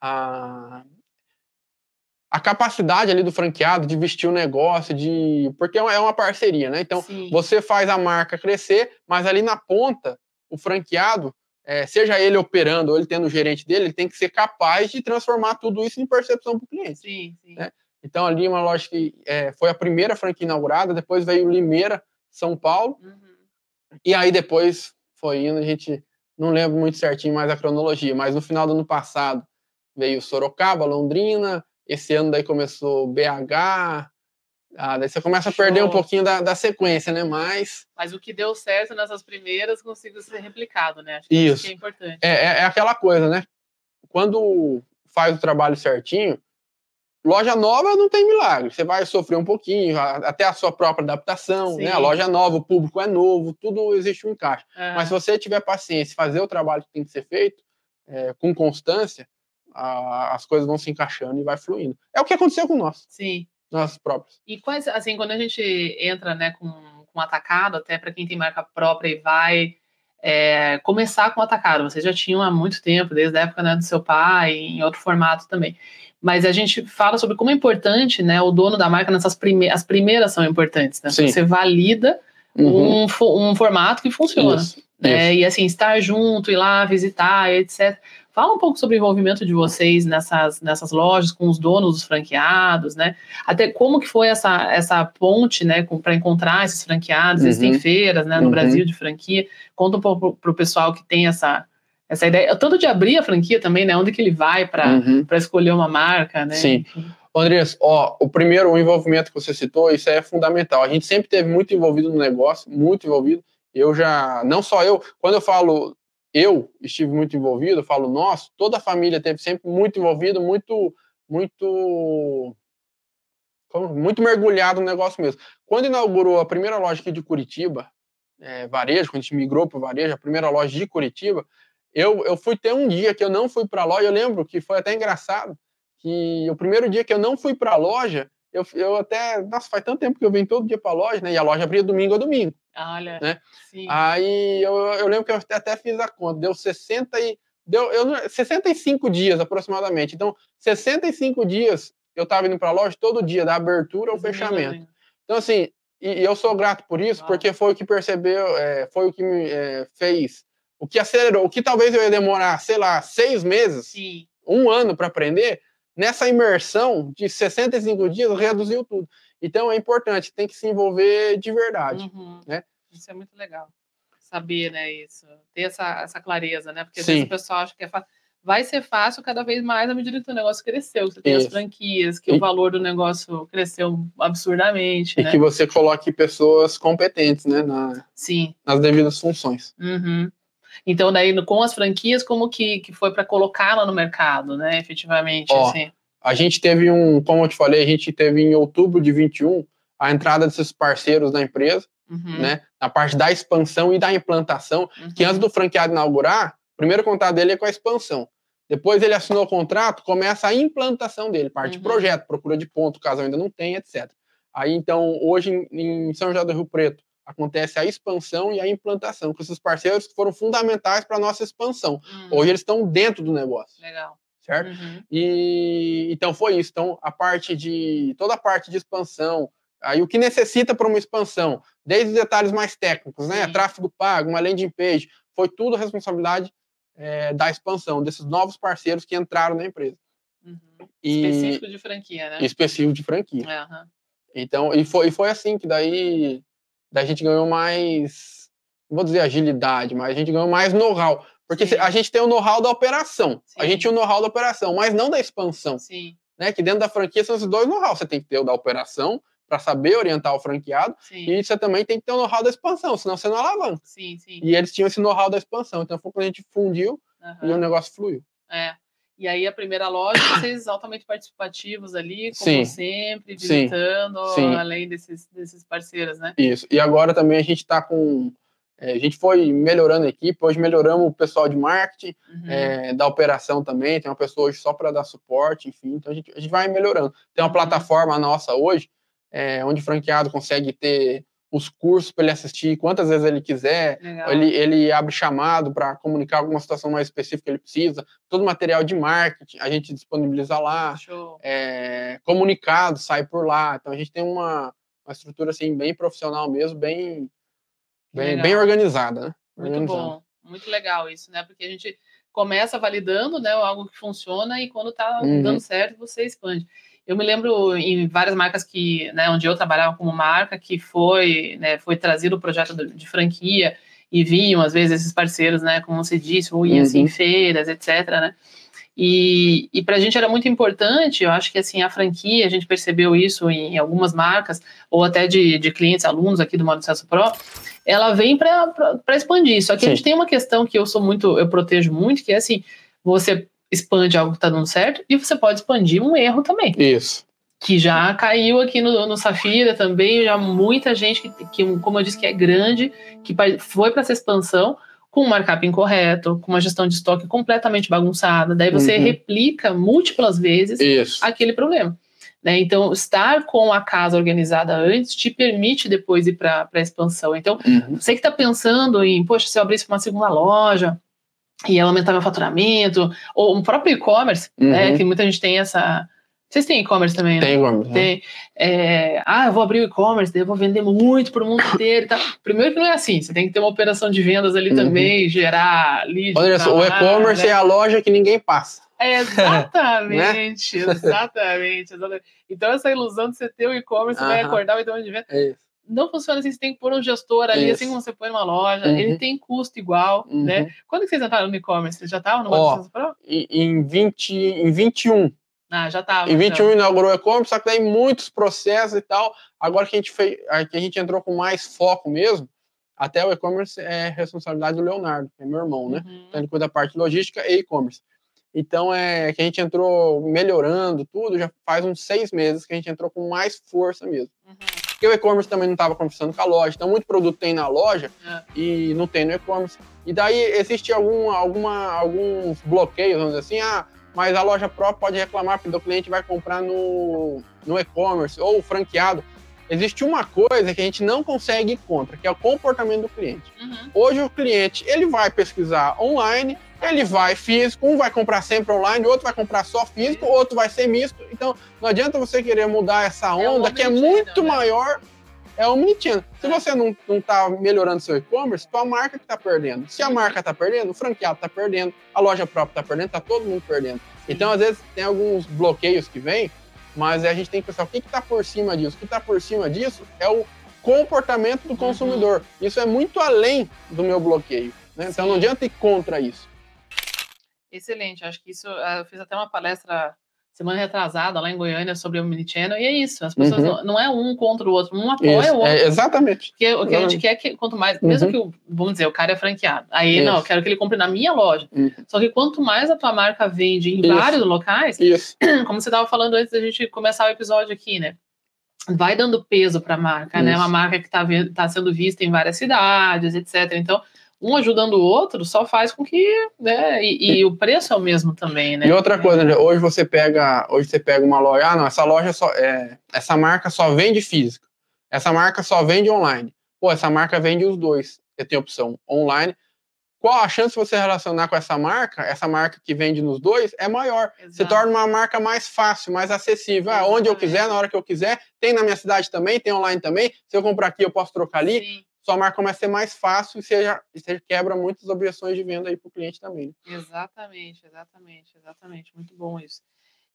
a, a capacidade ali do franqueado de vestir o negócio, de porque é uma parceria, né? Então Sim. você faz a marca crescer, mas ali na ponta o franqueado, é, seja ele operando ou ele tendo o gerente dele, ele tem que ser capaz de transformar tudo isso em percepção para o cliente. Sim, sim. Né? Então ali uma loja que é, foi a primeira franquia inaugurada, depois veio Limeira, São Paulo, uhum. e aí depois foi indo, a gente não lembro muito certinho mais a cronologia, mas no final do ano passado veio Sorocaba, Londrina, esse ano daí começou BH, ah, daí você começa a perder Show. um pouquinho da, da sequência, né? Mas. Mas o que deu certo nessas primeiras conseguiu ser replicado, né? Acho que isso, isso é importante. É, é, é, aquela coisa, né? Quando faz o trabalho certinho, loja nova não tem milagre. Você vai sofrer um pouquinho, até a sua própria adaptação, Sim. né? A loja nova, o público é novo, tudo existe um encaixe. Uhum. Mas se você tiver paciência, fazer o trabalho que tem que ser feito é, com constância, a, as coisas vão se encaixando e vai fluindo. É o que aconteceu com nós. Sim. Nós próprios. E quais, assim, quando a gente entra, né, com, com atacado, até para quem tem marca própria e vai é, começar com atacado, vocês já tinham há muito tempo, desde a época né, do seu pai, em outro formato também. Mas a gente fala sobre como é importante, né, o dono da marca nessas primeiras, as primeiras são importantes, né? Sim. Você valida Uhum. um, um formato que funciona. Isso, né? isso. E assim, estar junto, ir lá visitar, etc. Fala um pouco sobre o envolvimento de vocês nessas, nessas lojas, com os donos dos franqueados, né? Até como que foi essa, essa ponte, né, para encontrar esses franqueados, existem Uhum. feiras, né, no Uhum. Brasil de franquia. Conta um pouco para o pessoal que tem essa, essa ideia, tanto de abrir a franquia também, né? Onde que ele vai para Uhum. escolher uma marca, né? Sim. Andrés, ó, o primeiro, o envolvimento que você citou, isso é fundamental. A gente sempre teve muito envolvido no negócio, muito envolvido. Eu já, não só eu, quando eu falo eu estive muito envolvido, eu falo nós, toda a família teve sempre muito envolvido, muito, muito, muito mergulhado no negócio mesmo. Quando inaugurou a primeira loja aqui de Curitiba, é, varejo, quando a gente migrou para o varejo, a primeira loja de Curitiba, eu, eu fui ter um dia que eu não fui para a loja, eu lembro que foi até engraçado, que o primeiro dia que eu não fui para a loja, eu, eu até, nossa, faz tanto tempo que eu venho todo dia para a loja, né, e a loja abria domingo a domingo. Olha, Né? sim. Aí eu, eu lembro que eu até, fiz a conta, deu 60 e deu eu, não- 65 dias aproximadamente. Então, 65 dias eu estava indo para a loja todo dia, da abertura ao fechamento. Então, assim, e, e eu sou grato por isso, Uau. porque foi o que percebeu, é, foi o que me é, fez, o que acelerou, o que talvez eu ia demorar, sei lá, seis meses, Sim. um ano para aprender, nessa imersão de 65 dias reduziu tudo. Então é importante, tem que se envolver de verdade. Uhum. né? Isso é muito legal. Saber, né, isso. Ter essa, essa clareza, né? Porque às Sim. vezes o pessoal acha que é fácil. Vai ser fácil cada vez mais à medida que o negócio cresceu. Você tem as Isso. franquias, que E- o valor do negócio cresceu absurdamente, E né? que você coloque pessoas competentes né, na- Sim. nas devidas funções. Uhum. Então, daí, com as franquias, como que, que foi para colocá-la no mercado, né? Efetivamente, Ó, assim. A gente teve um, como eu te falei, a gente teve em outubro de 21 a entrada desses parceiros da empresa, Uhum. né, na parte da expansão e da implantação, que Uhum. antes do franqueado inaugurar, o primeiro contato dele é com a expansão. Depois ele assinou o contrato, começa a implantação dele, parte de Uhum. projeto, procura de ponto, caso ainda não tenha, etc. Aí, então, hoje em São José do Rio Preto, acontece a expansão e a implantação, com esses parceiros que foram fundamentais para a nossa expansão. Uhum. Hoje eles estão dentro do negócio, Legal. certo? Uhum. E então foi isso. Então, a parte de. toda a parte de expansão, aí o que necessita para uma expansão, desde os detalhes mais técnicos, né? Sim. Tráfego pago, uma landing page, foi tudo responsabilidade eh, da expansão, desses novos parceiros que entraram na empresa. Uhum. E Específico de franquia, né? específico de franquia. Aham. Então, e foi, e foi assim que daí, daí a gente ganhou mais, não vou dizer agilidade, mas a gente ganhou mais know-how. Porque Sim. a gente tem o know-how da operação, a Sim. gente tinha o know-how da operação, mas não da expansão. Sim, né? Que dentro da franquia são esses dois know-how. Você tem que ter o da operação para saber orientar o franqueado sim, e você também tem que ter o know-how da expansão, senão você não alavanca. sim, sim. E eles tinham esse know-how da expansão, então foi quando a gente fundiu e o negócio fluiu. É. E aí a primeira loja, vocês altamente participativos ali, como Sim. sempre, visitando, Sim. além desses, desses parceiros, né? Isso. E agora também a gente está com. é, a gente foi melhorando a equipe, hoje melhoramos o pessoal de marketing, Uhum. é, da operação também, tem uma pessoa hoje só para dar suporte, enfim, então a gente, a gente vai melhorando. Tem uma Uhum. plataforma nossa hoje, é, onde o franqueado consegue ter os cursos para ele assistir quantas vezes ele quiser, ele, ele abre chamado para comunicar alguma situação mais específica que ele precisa, todo o material de marketing a gente disponibiliza lá, é, comunicado sai por lá, então a gente tem uma, uma estrutura assim bem profissional mesmo, bem, bem, Legal. bem organizada, né? Muito Organizada. bom, muito legal isso, né? Porque a gente começa validando, né, algo que funciona e quando tá Uhum. dando certo, você expande. Eu me lembro em várias marcas que, né, onde eu trabalhava como marca, que foi, né, foi trazido o projeto de franquia e vinham às vezes esses parceiros, né, como você disse, ou iam assim, em Uhum. feiras, etc, né? E, e para a gente era muito importante, eu acho que assim, a franquia, a gente percebeu isso em algumas marcas, ou até de, de clientes, alunos aqui do Modo Acesso Pro, ela vem para expandir. Só que a Sim. gente tem uma questão que eu sou muito, eu protejo muito, que é assim, você expande algo que está dando certo e você pode expandir um erro também Isso. que já caiu aqui no, no Safira também, já muita gente que, que, como eu disse, que é grande, que foi para essa expansão com um markup incorreto, com uma gestão de estoque completamente bagunçada, daí você Uhum. replica múltiplas vezes Isso. aquele problema. Né? Então, estar com a casa organizada antes te permite depois ir para a expansão. Então, Uhum. você que está pensando em, poxa, se eu abrisse uma segunda loja, e aumentar meu faturamento, ou o próprio e-commerce, Uhum. né, que muita gente tem essa... Vocês têm e-commerce também, né? Tem, né? Tem, é, ah, eu vou abrir o e-commerce, daí eu vou vender muito para o mundo inteiro e tal. Primeiro que não é assim, você tem que ter uma operação de vendas ali Uhum. também, gerar lead. Olha só, o e-commerce né? é a loja que ninguém passa. É, exatamente, exatamente, exatamente. Então, essa ilusão de você ter o e-commerce, você vai acordar o então de venda. É isso. Não funciona assim, você tem que pôr um gestor ali, Isso. assim como você põe numa loja, Uhum. ele tem custo igual, Uhum. né? Quando que vocês entraram no e-commerce? Vocês já estavam no Ó, Pro? Em, 20, em 21. Ah, já estavam. Em 21 inaugurou o e-commerce, só que daí muitos processos e tal. Agora que a gente fez, que a gente entrou com mais foco mesmo, até o e-commerce é responsabilidade do Leonardo, que é meu irmão, né? Uhum. Então ele cuida da parte logística e e-commerce. Então é que a gente entrou melhorando tudo, já faz uns seis meses que a gente entrou com mais força mesmo. Uhum. Porque o e-commerce também não estava conversando com a loja, então muito produto tem na loja É. e não tem no e-commerce. E daí existe algum, alguma, alguns bloqueios, vamos dizer assim, ah, mas a loja própria pode reclamar porque o cliente vai comprar no, no e-commerce ou franqueado. Existe uma coisa que a gente não consegue ir contra, que é o comportamento do cliente. Uhum. Hoje o cliente ele vai pesquisar online, ele vai físico, um vai comprar sempre online, outro vai comprar só físico, outro vai ser misto. Então não adianta você querer mudar essa É onda que é muito né? maior. É omnichannel. Se É. você não, não tá melhorando seu e-commerce, tua marca que tá perdendo. Se a marca tá perdendo, o franqueado tá perdendo, a loja própria tá perdendo, tá todo mundo perdendo. Então, às vezes, tem alguns bloqueios que vêm, mas a gente tem que pensar o que está por cima disso. O que está por cima disso é o comportamento Uhum. do consumidor. Isso é muito além do meu bloqueio. né? Então não adianta ir contra isso. Excelente, acho que isso. ah, Eu fiz até uma palestra semana retrasada lá em Goiânia sobre o Omnichannel, e é isso. As pessoas Uhum. não, não é um contra o outro, um apoia Isso, o outro. é, exatamente. Porque o que a gente quer é que quanto mais, mesmo Uhum. que o, vamos dizer, o cara é franqueado. Aí, não, eu Isso. quero que ele compre na minha loja. Uhum. Só que quanto mais a tua marca vende em Isso. vários locais, Isso. como você estava falando antes da gente começar o episódio aqui, né? Vai dando peso para a marca, né? Isso. Uma marca que está tá sendo vista em várias cidades, etc. Então, um ajudando o outro só faz com que, né? E, e o preço é o mesmo também, né? E outra coisa, hoje você pega, hoje você pega uma loja, ah, não, essa loja só, é, essa marca só vende físico, essa marca só vende online. Pô, essa marca vende os dois. Você tem opção online. Qual a chance de você relacionar com essa marca? Essa marca que vende nos dois é maior. Exato. torna uma marca mais fácil, mais acessível. Ah, onde eu quiser, na hora que eu quiser. Tem na minha cidade também, tem online também. Se eu comprar aqui, eu posso trocar ali. Sim, Sua marca começa a ser mais fácil e você, já, você quebra muitas objeções de venda aí para o cliente também. né? exatamente, exatamente, exatamente. Muito bom isso.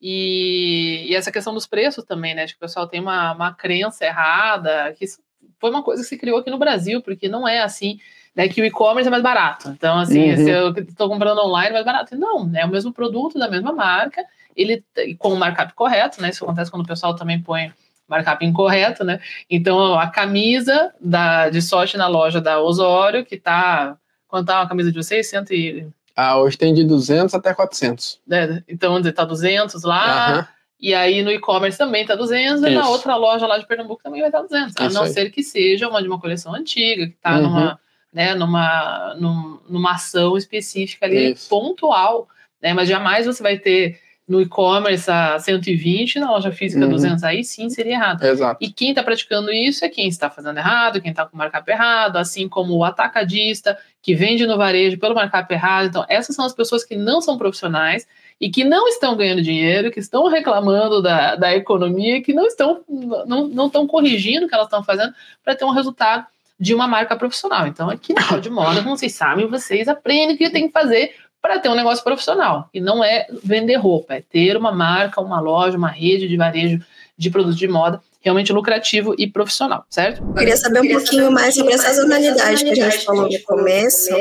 E, e essa questão dos preços também, né? Acho que o pessoal tem uma, uma crença errada, que isso foi uma coisa que se criou aqui no Brasil, porque não é assim, né? Que o e-commerce é mais barato. Então, assim, Uhum. se eu estou comprando online, é mais barato. Não, é o mesmo produto da mesma marca, ele com o markup correto, né? Isso acontece quando o pessoal também põe markup incorreto, né? Então, a camisa da, de sorte na loja da Osório, que tá. Quanto tá uma camisa de vocês? Cento e, Ah, hoje tem de 200 até 400. né? Então, tá 200 lá, Aham. e aí no e-commerce também tá 200, e na Isso. outra loja lá de Pernambuco também vai estar 200, a Isso não aí. ser que seja uma de uma coleção antiga, que tá Uhum. numa, né, numa, num- numa ação específica ali, Isso. pontual, né? Mas jamais você vai ter no e-commerce a 120, na loja física Uhum. 200, aí sim seria errado. Exato. E quem está praticando isso é quem está fazendo errado, quem está com o markup errado, assim como o atacadista, que vende no varejo pelo markup errado. Então, essas são as pessoas que não são profissionais e que não estão ganhando dinheiro, que estão reclamando da, da economia, que não estão, não, não estão corrigindo o que elas estão fazendo para ter um resultado de uma marca profissional. Então, aqui na Pode Moda, como vocês sabem, vocês aprendem o que tem que fazer para ter um negócio profissional. E não é vender roupa, é ter uma marca, uma loja, uma rede de varejo de produtos de moda realmente lucrativo e profissional, certo? Eu queria saber um pouquinho mais sobre a sazonalidade que a gente falou no começo,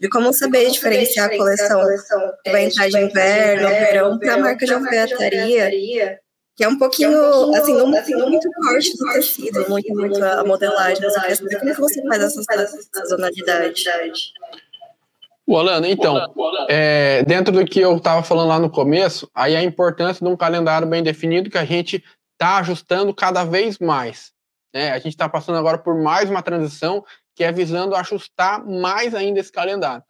de como saber diferenciar a coleção que vai entrar de inverno, verão, para a marca de alfaiataria, que é um pouquinho, assim, não muito forte do tecido, muito, muito a modelagem. Mas queria saber como que você faz essa sazonalidade. O então, é, dentro do que eu estava falando lá no começo, aí a importância de um calendário bem definido que a gente está ajustando cada vez mais. Né? A gente está passando agora por mais uma transição que é visando ajustar mais ainda esse calendário.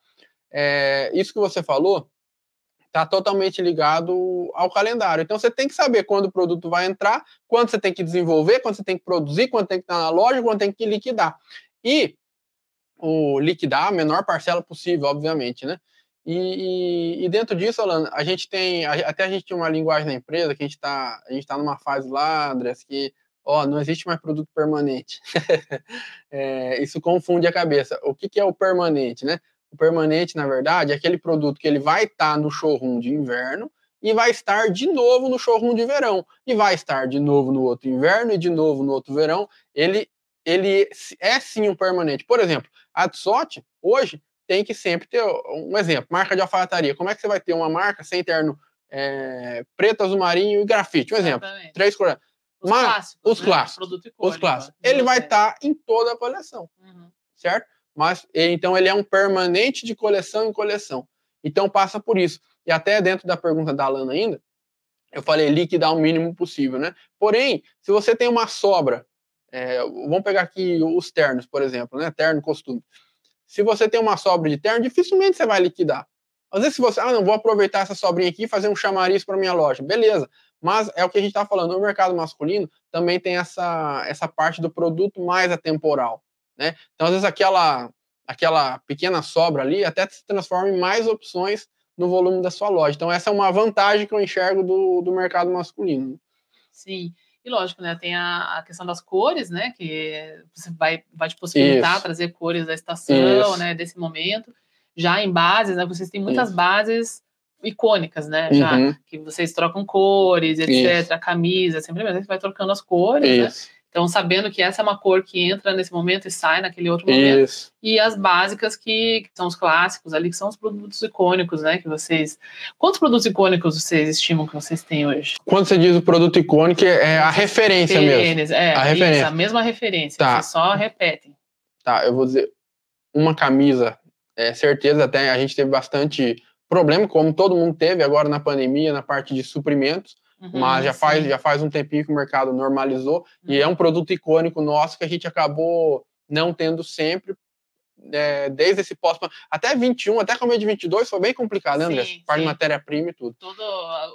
É, isso que você falou está totalmente ligado ao calendário. Então você tem que saber quando o produto vai entrar, quando você tem que desenvolver, quando você tem que produzir, quando tem que estar na loja, quando tem que liquidar. E o liquidar a menor parcela possível, obviamente, né? E, e, e, dentro disso, Alan, a gente tem, até a gente tinha uma linguagem na empresa que a gente está, a gente está numa fase lá, Andrés, que ó, não existe mais produto permanente. é, isso confunde a cabeça. O que, que, é o permanente, né? O permanente, na verdade, é aquele produto que ele vai estar tá no showroom de inverno e vai estar de novo no showroom de verão e vai estar de novo no outro inverno e de novo no outro verão. Ele, ele é sim um permanente. Por exemplo, a Tsot hoje tem que sempre ter um exemplo, marca de alfaiataria. Como é que você vai ter uma marca sem terno é, preto, azul marinho e grafite? Um exemplo. Exatamente. Três cores. Os Mas, clássicos. Os né? clássicos. Os clássicos. Ele vai estar tá em toda a coleção. Uhum. Certo? Mas então ele é um permanente de coleção em coleção. Então passa por isso. E até dentro da pergunta da Alana ainda, eu falei liquidar o mínimo possível, né? Porém, se você tem uma sobra, é, vamos pegar aqui os ternos, por exemplo, né? Terno costume se você tem uma sobra de terno, dificilmente você vai liquidar. Às vezes, se você, ah, não, vou aproveitar essa sobrinha aqui e fazer um chamariz para minha loja, beleza. Mas é o que a gente está falando, no mercado masculino também tem essa, essa parte do produto mais atemporal, né? Então, às vezes, aquela, aquela pequena sobra ali até se transforma em mais opções no volume da sua loja. Então, essa é uma vantagem que eu enxergo do, do mercado masculino. Sim. E lógico, né? Tem a, a, questão das cores, né? Que você vai, vai te possibilitar Isso. trazer cores da estação, Isso. né? Desse momento. Já em bases, né? Vocês têm muitas Isso. bases icônicas, né? Já uhum. que vocês trocam cores, etc. A camisa, sempre mesmo, você vai trocando as cores, né? Então, sabendo que essa é uma cor que entra nesse momento e sai naquele outro momento. Isso. E as básicas, que, que, são os clássicos ali, que são os produtos icônicos, né? Que vocês. Quantos produtos icônicos vocês estimam que vocês têm hoje? Quando você diz o produto icônico, é a referência mesmo. É, a, referência. Isso, a mesma referência. Tá. Vocês só repetem. Tá, eu vou dizer. Uma camisa, é certeza, até a gente teve bastante problema, como todo mundo teve agora na pandemia, na parte de suprimentos Uhum, mas já faz, já faz um tempinho que o mercado normalizou uhum. e é um produto icônico nosso que a gente acabou não tendo sempre, é, desde esse pós até 21, até começo de 22 foi bem complicado, né, André? Sim, Parte de matéria-prima e tudo. Todo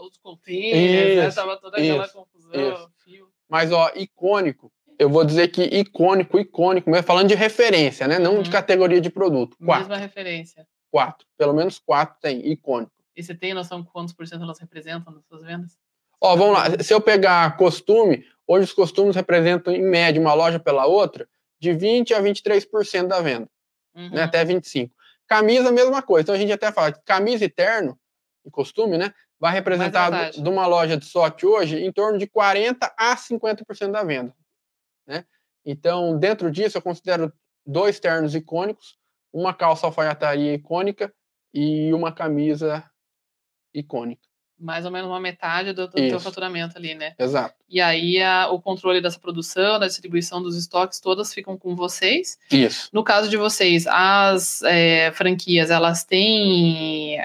os containers, né? Tava toda aquela isso, confusão, fio. Mas, ó, icônico, eu vou dizer que icônico, icônico, mesmo falando de referência, né? Não uhum. de categoria de produto. Quatro. Mesma referência. Quatro. Pelo menos quatro tem, icônico. E você tem noção de quantos por cento elas representam nas suas vendas? Ó, vamos lá. Se eu pegar costume, hoje os costumes representam, em média, uma loja pela outra, de 20% a 23% da venda. Uhum. Né, até 25%. Camisa, mesma coisa. Então a gente até fala que camisa e terno, e costume, né? Vai representar de uma loja de sorte hoje em torno de 40% a 50% da venda. Né? Então, dentro disso, eu considero dois ternos icônicos, uma calça alfaiataria icônica e uma camisa icônica mais ou menos uma metade do, do teu faturamento ali, né? Exato. E aí a, o controle dessa produção, da distribuição dos estoques, todas ficam com vocês. Isso. No caso de vocês, as é, franquias, elas têm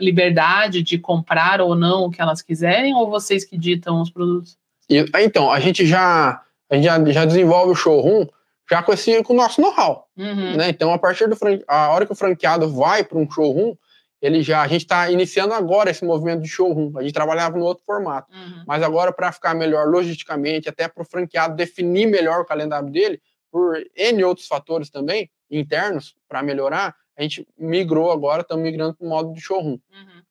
liberdade de comprar ou não o que elas quiserem, ou vocês que ditam os produtos? E, então, a gente já, a gente já, já desenvolve o showroom já com, esse, com o nosso know-how. Uhum. Né? Então, a partir do a hora que o franqueado vai para um showroom, ele já a gente está iniciando agora esse movimento de showroom. A gente trabalhava no outro formato, uhum. mas agora para ficar melhor logisticamente, até para o franqueado definir melhor o calendário dele, por N outros fatores também internos para melhorar, a gente migrou agora, estamos migrando para o modo de showroom. Uhum.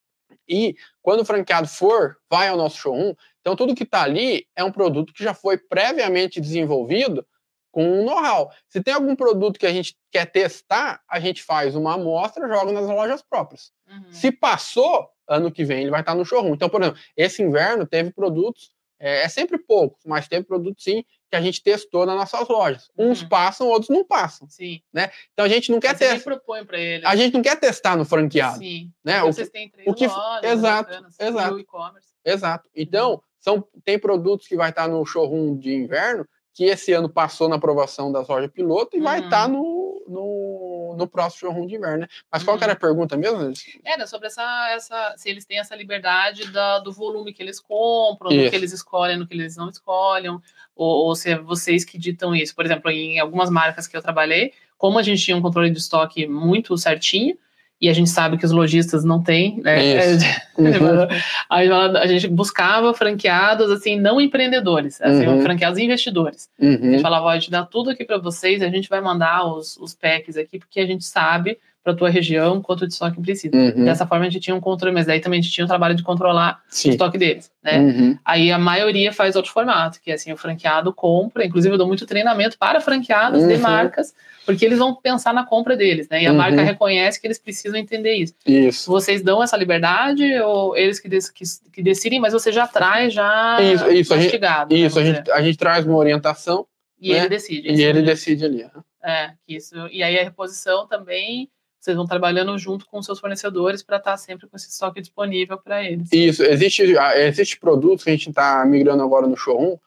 E quando o franqueado for, vai ao nosso showroom, então tudo que está ali é um produto que já foi previamente desenvolvido com um know-how. Se tem algum produto que a gente quer testar, a gente faz uma amostra, joga nas lojas próprias. Uhum. Se passou, ano que vem ele vai estar no showroom. Então, por exemplo, esse inverno teve produtos, é, é sempre poucos, mas teve produtos sim que a gente testou nas nossas lojas. Uhum. Uns passam, outros não passam. Sim. Né? Então a gente não quer testar. propõe para ele. A gente não quer testar no franqueado. Sim. Né? O, vocês têm três o que lojas, exato, bacanas, exato. Exato. Então, uhum. são tem produtos que vai estar no showroom de inverno que esse ano passou na aprovação da soja piloto e uhum. vai estar tá no, no, no próximo showroom de inverno, né? Mas qual uhum. era a pergunta mesmo? Era sobre essa, essa se eles têm essa liberdade da, do volume que eles compram, isso. do que eles escolhem, do que eles não escolhem, ou, ou se é vocês que ditam isso. Por exemplo, em algumas marcas que eu trabalhei, como a gente tinha um controle de estoque muito certinho, e a gente sabe que os lojistas não têm, né? Uhum. a gente buscava franqueados, assim, não empreendedores, assim, uhum. franqueados investidores. Uhum. A gente falava, ó, a gente dá tudo aqui para vocês, a gente vai mandar os, os packs aqui, porque a gente sabe, para a tua região, quanto de estoque precisa. Uhum. Dessa forma a gente tinha um controle, mas daí também a gente tinha o trabalho de controlar Sim. o estoque deles, né? Uhum. Aí a maioria faz outro formato, que é assim, o franqueado compra, inclusive eu dou muito treinamento para franqueados de Uhum. marcas, porque eles vão pensar na compra deles, né? E a Uhum. marca reconhece que eles precisam entender isso. Isso. Vocês dão essa liberdade ou eles que, dec- que, que decidem, mas você já traz já Isso, isso, a gente- Isso, a gente, a gente traz uma orientação e né? ele decide. e isso ele decide ali. É, isso. E aí a reposição também, vocês vão trabalhando junto com os seus fornecedores para estar sempre com esse estoque disponível para eles. Isso, existe, ah, existe produtos que a gente está migrando agora no showroom,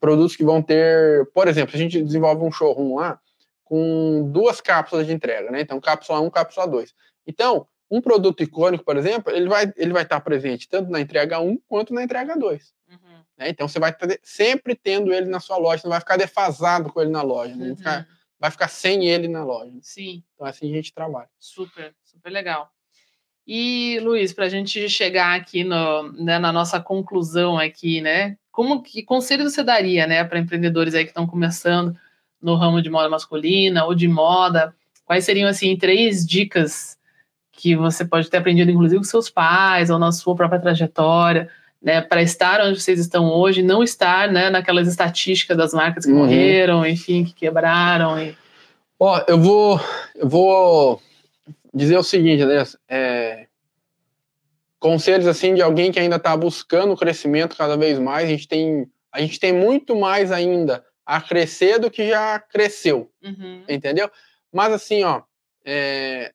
produtos que vão ter, por exemplo, a gente desenvolve um showroom lá com duas cápsulas de entrega, né? Então, cápsula 1, cápsula 2. Então, um produto icônico, por exemplo, ele vai ele vai estar presente tanto na entrega 1 quanto na entrega 2. Uhum, né? Então, você vai ter, sempre tendo ele na sua loja, não vai ficar defasado com ele na loja, né? uhum. vai, ficar, vai ficar sem ele na loja. Sim, Então, assim a gente trabalha. super, super legal. E, Luiz, para a gente chegar aqui no, né, na nossa conclusão aqui, né? Como que conselho você daria, né, para empreendedores aí que estão começando no ramo de moda masculina ou de moda? Quais seriam assim três dicas que você pode ter aprendido, inclusive, com seus pais ou na sua própria trajetória, né, para estar onde vocês estão hoje, não estar, né, naquelas estatísticas das marcas que Uhum. morreram, enfim, que quebraram e Ó, eu vou, eu vou dizer o seguinte, Andrés, é, conselhos assim de alguém que ainda está buscando crescimento cada vez mais. A gente tem, a gente tem muito mais ainda a crescer do que já cresceu, Uhum. entendeu? Mas assim, ó, é,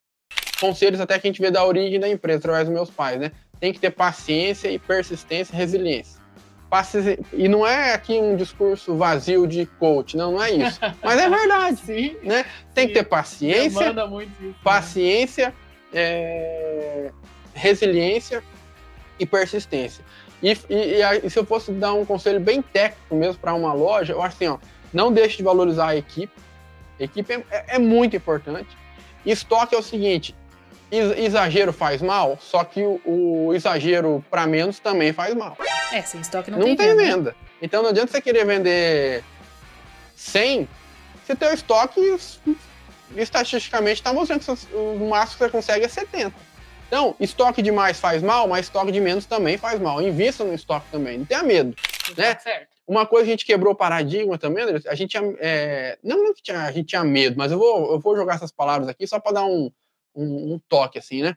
conselhos até que a gente vê da origem da empresa através dos meus pais, né? Tem que ter paciência e persistência e resiliência. E não é aqui um discurso vazio de coach, não, não é isso. Mas é verdade. Sim. né? Tem que ter Sim. paciência, isso. né? paciência, é, resiliência e persistência. E, e- e se eu fosse dar um conselho bem técnico mesmo para uma loja, eu acho assim, ó, não deixe de valorizar a equipe. A equipe é, é- é muito importante. Estoque é o seguinte, exagero faz mal, só que o, o exagero para menos também faz mal. É, sem estoque não, Não, tem, tem venda. venda. Então não adianta você querer vender 100, se teu estoque estatisticamente está mostrando que o máximo que você consegue é 70. Então, estoque demais faz mal, mas estoque de menos também faz mal. Invista no estoque também, não tenha medo. né? Tá certo. Uma coisa que a gente quebrou o paradigma também, a gente tinha, é, não, não que tinha, a gente tinha medo, mas eu vou, eu vou jogar essas palavras aqui só para dar um, um, um toque, assim, né?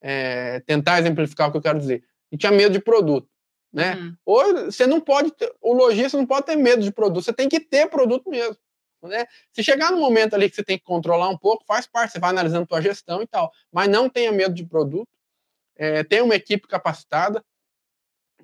É, tentar exemplificar o que eu quero dizer. A gente tinha medo de produto, né? Uhum. Ou você não pode, ter, o lojista não pode ter medo de produto, você tem que ter produto mesmo. Né? Se chegar no momento ali que você tem que controlar um pouco, faz parte, você vai analisando tua gestão e tal. Mas não tenha medo de produto, é, tenha uma equipe capacitada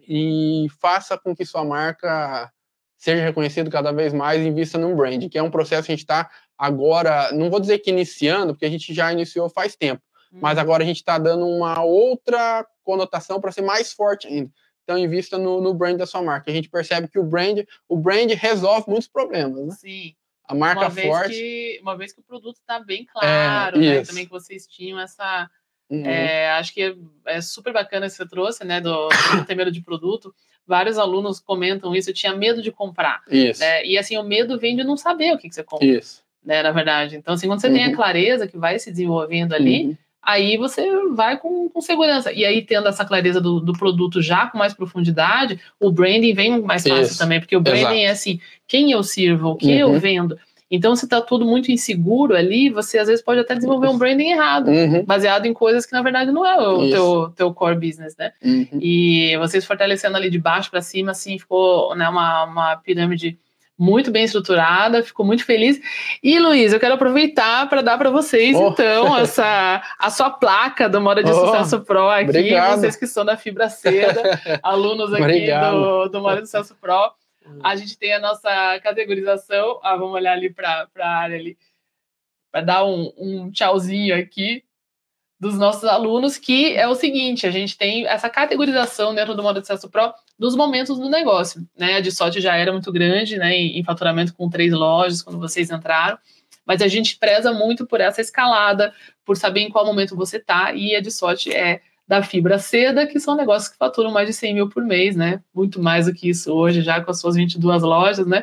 e faça com que sua marca seja reconhecida cada vez mais e invista num brand, que é um processo que a gente está agora, não vou dizer que iniciando, porque a gente já iniciou faz tempo, mas agora a gente está dando uma outra conotação para ser mais forte ainda. Então invista no, no, brand da sua marca. A gente percebe que o brand, o brand resolve muitos problemas, né? Sim. A marca uma vez forte. Que, uma vez que o produto está bem claro, É, né? isso. Também que vocês tinham essa. Uhum. é, acho que é, é super bacana que você trouxe, né? Do, do ter medo de produto. Vários alunos comentam isso, eu tinha medo de comprar. Isso. Né? E assim, o medo vem de não saber o que, que você compra, Isso. Né? Na verdade. Então, assim, quando você tem a Uhum. clareza que vai se desenvolvendo ali, Uhum. aí você vai com, com segurança. E aí, tendo essa clareza do, do produto já com mais profundidade, o branding vem mais fácil Isso. também, porque o branding Exato. é assim, quem eu sirvo, o que eu Uhum. vendo. Então, se tá tudo muito inseguro ali, você às vezes pode até desenvolver um branding errado, Uhum. baseado em coisas que na verdade não é o Isso. teu, teu core business, né? Uhum. E vocês fortalecendo ali de baixo para cima, assim, ficou né, uma, uma pirâmide muito bem estruturada, ficou muito feliz. E Luiz, eu quero aproveitar para dar para vocês, Oh. então, essa a sua placa do Moda de Oh, Sucesso Pro aqui, obrigado. vocês que são da Fibra Seda, alunos aqui Obrigado. do, do Moda de Sucesso Pro. A gente tem a nossa categorização. Ah, vamos olhar ali para a área ali, para dar um, um tchauzinho aqui dos nossos alunos, que é o seguinte: a gente tem essa categorização dentro do Moda de Sucesso Pro dos momentos do negócio. Né? A de sorte já era muito grande né, em, em faturamento com três lojas quando vocês entraram. Mas a gente preza muito por essa escalada, por saber em qual momento você está, e a de sorte é da fibra seda, que são negócios que faturam mais de 100 mil por mês, né? Muito mais do que isso hoje, já com as suas 22 lojas, né?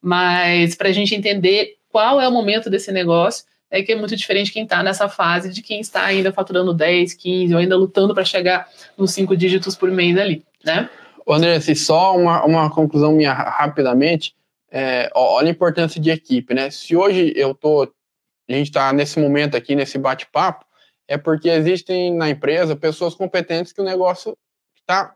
Mas para a gente entender qual é o momento desse negócio, é que é muito diferente quem está nessa fase de quem está ainda faturando 10, 15, ou ainda lutando para chegar nos cinco dígitos por mês ali, né? André, assim, só uma, uma conclusão minha rapidamente. É, olha a importância de equipe, né? Se hoje eu tô, a gente está nesse momento aqui, nesse bate-papo, é porque existem na empresa pessoas competentes que o negócio está.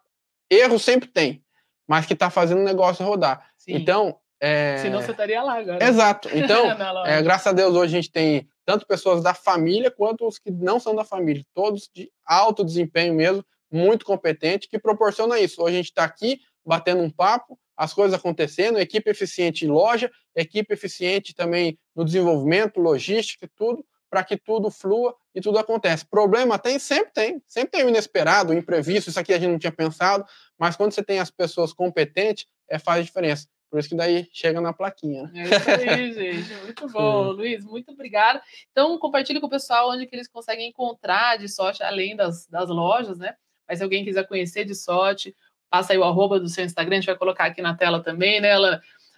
Erro sempre tem, mas que está fazendo o negócio rodar. Sim. Então. É... Senão você estaria lá agora. Exato. Então, é, graças a Deus, hoje a gente tem tanto pessoas da família quanto os que não são da família, todos de alto desempenho mesmo, muito competente, que proporciona isso. Hoje a gente está aqui batendo um papo, as coisas acontecendo, equipe eficiente em loja, equipe eficiente também no desenvolvimento, logística, tudo, para que tudo flua e tudo acontece. Problema tem, sempre tem, sempre tem o inesperado, o imprevisto, isso aqui a gente não tinha pensado, mas quando você tem as pessoas competentes, é, faz diferença. Por isso que daí chega na plaquinha. Né? É isso aí, gente. Muito bom, Luiz. Muito obrigada. Então, compartilhe com o pessoal onde que eles conseguem encontrar de sorte, além das, das lojas, né? Mas se alguém quiser conhecer de sorte, passa aí o arroba do seu Instagram, a gente vai colocar aqui na tela também, né?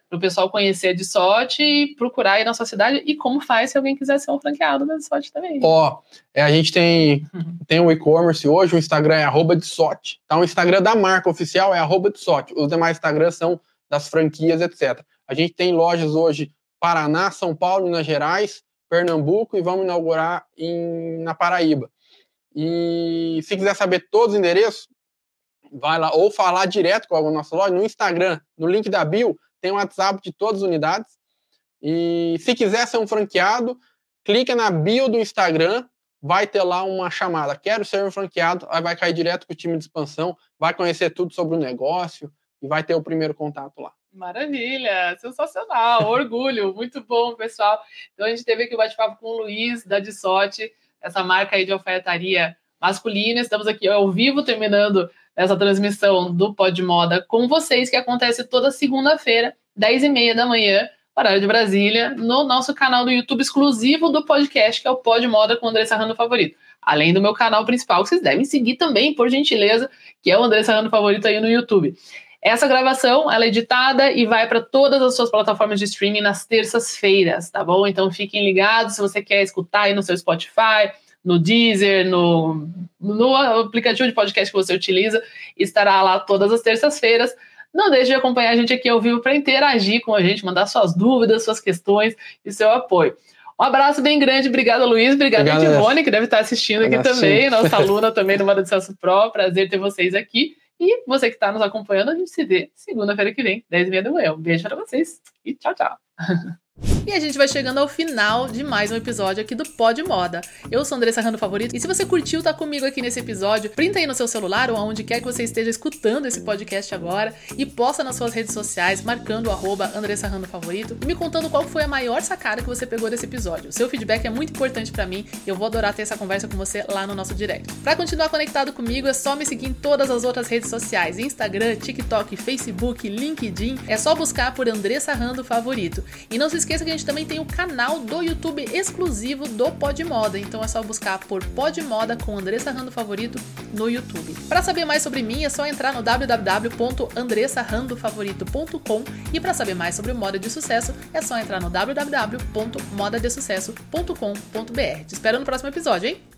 Para o pessoal conhecer de sorte e procurar aí na sua cidade e como faz se alguém quiser ser um franqueado da sorte também. Ó, é, a gente tem, uhum. tem o e-commerce hoje, o Instagram é arroba de sorte. Tá? O Instagram da marca oficial é arroba de sorte. Os demais Instagrams são das franquias, etc. A gente tem lojas hoje Paraná, São Paulo, Minas Gerais, Pernambuco e vamos inaugurar em, na Paraíba. E se quiser saber todos os endereços, vai lá ou falar direto com a nossa loja no Instagram, no link da bio, tem o WhatsApp de todas as unidades. E se quiser ser um franqueado, clica na bio do Instagram, vai ter lá uma chamada. Quero ser um franqueado, aí vai cair direto com o time de expansão, vai conhecer tudo sobre o negócio e vai ter o primeiro contato lá. Maravilha, sensacional, orgulho, muito bom, pessoal. Então a gente teve aqui o bate-papo com o Luiz da Dissote, essa marca aí de alfaiataria masculina. Estamos aqui ao vivo terminando essa transmissão do Pod Moda com vocês, que acontece toda segunda-feira, 10 e meia da manhã, horário de Brasília, no nosso canal do YouTube exclusivo do podcast, que é o Pod Moda com o André Sarrando Favorito. Além do meu canal principal, que vocês devem seguir também, por gentileza, que é o André Sarrando Favorito aí no YouTube. Essa gravação, ela é editada e vai para todas as suas plataformas de streaming nas terças-feiras, tá bom? Então fiquem ligados se você quer escutar aí no seu Spotify, no Deezer, no, no aplicativo de podcast que você utiliza, estará lá todas as terças-feiras. Não deixe de acompanhar a gente aqui ao vivo para interagir com a gente, mandar suas dúvidas, suas questões e seu apoio. Um abraço bem grande, obrigado Luiz, obrigado a Ivone, que deve estar assistindo aqui também, nossa aluna também no Moda de Celso Pro, prazer ter vocês aqui. E você que está nos acompanhando, a gente se vê segunda-feira que vem, 10h30 da manhã. Um beijo para vocês e tchau, tchau. E a gente vai chegando ao final de mais um episódio aqui do Pod Moda. Eu sou Andressa Rando Favorito e se você curtiu tá comigo aqui nesse episódio, printa aí no seu celular ou aonde quer que você esteja escutando esse podcast agora e posta nas suas redes sociais marcando o arroba Andressa Rando Favorito e me contando qual foi a maior sacada que você pegou desse episódio. Seu feedback é muito importante para mim e eu vou adorar ter essa conversa com você lá no nosso direct. Para continuar conectado comigo é só me seguir em todas as outras redes sociais, Instagram, TikTok, Facebook, LinkedIn. É só buscar por Andressa Rando Favorito. E não se esqueça que a gente também tem o canal do YouTube exclusivo do Pod Moda, então é só buscar por Pod Moda com Andressa Rando Favorito no YouTube. Para saber mais sobre mim é só entrar no www.andressarandofavorito.com e para saber mais sobre moda de sucesso é só entrar no www.modadesucesso.com.br. Te espero no próximo episódio, hein?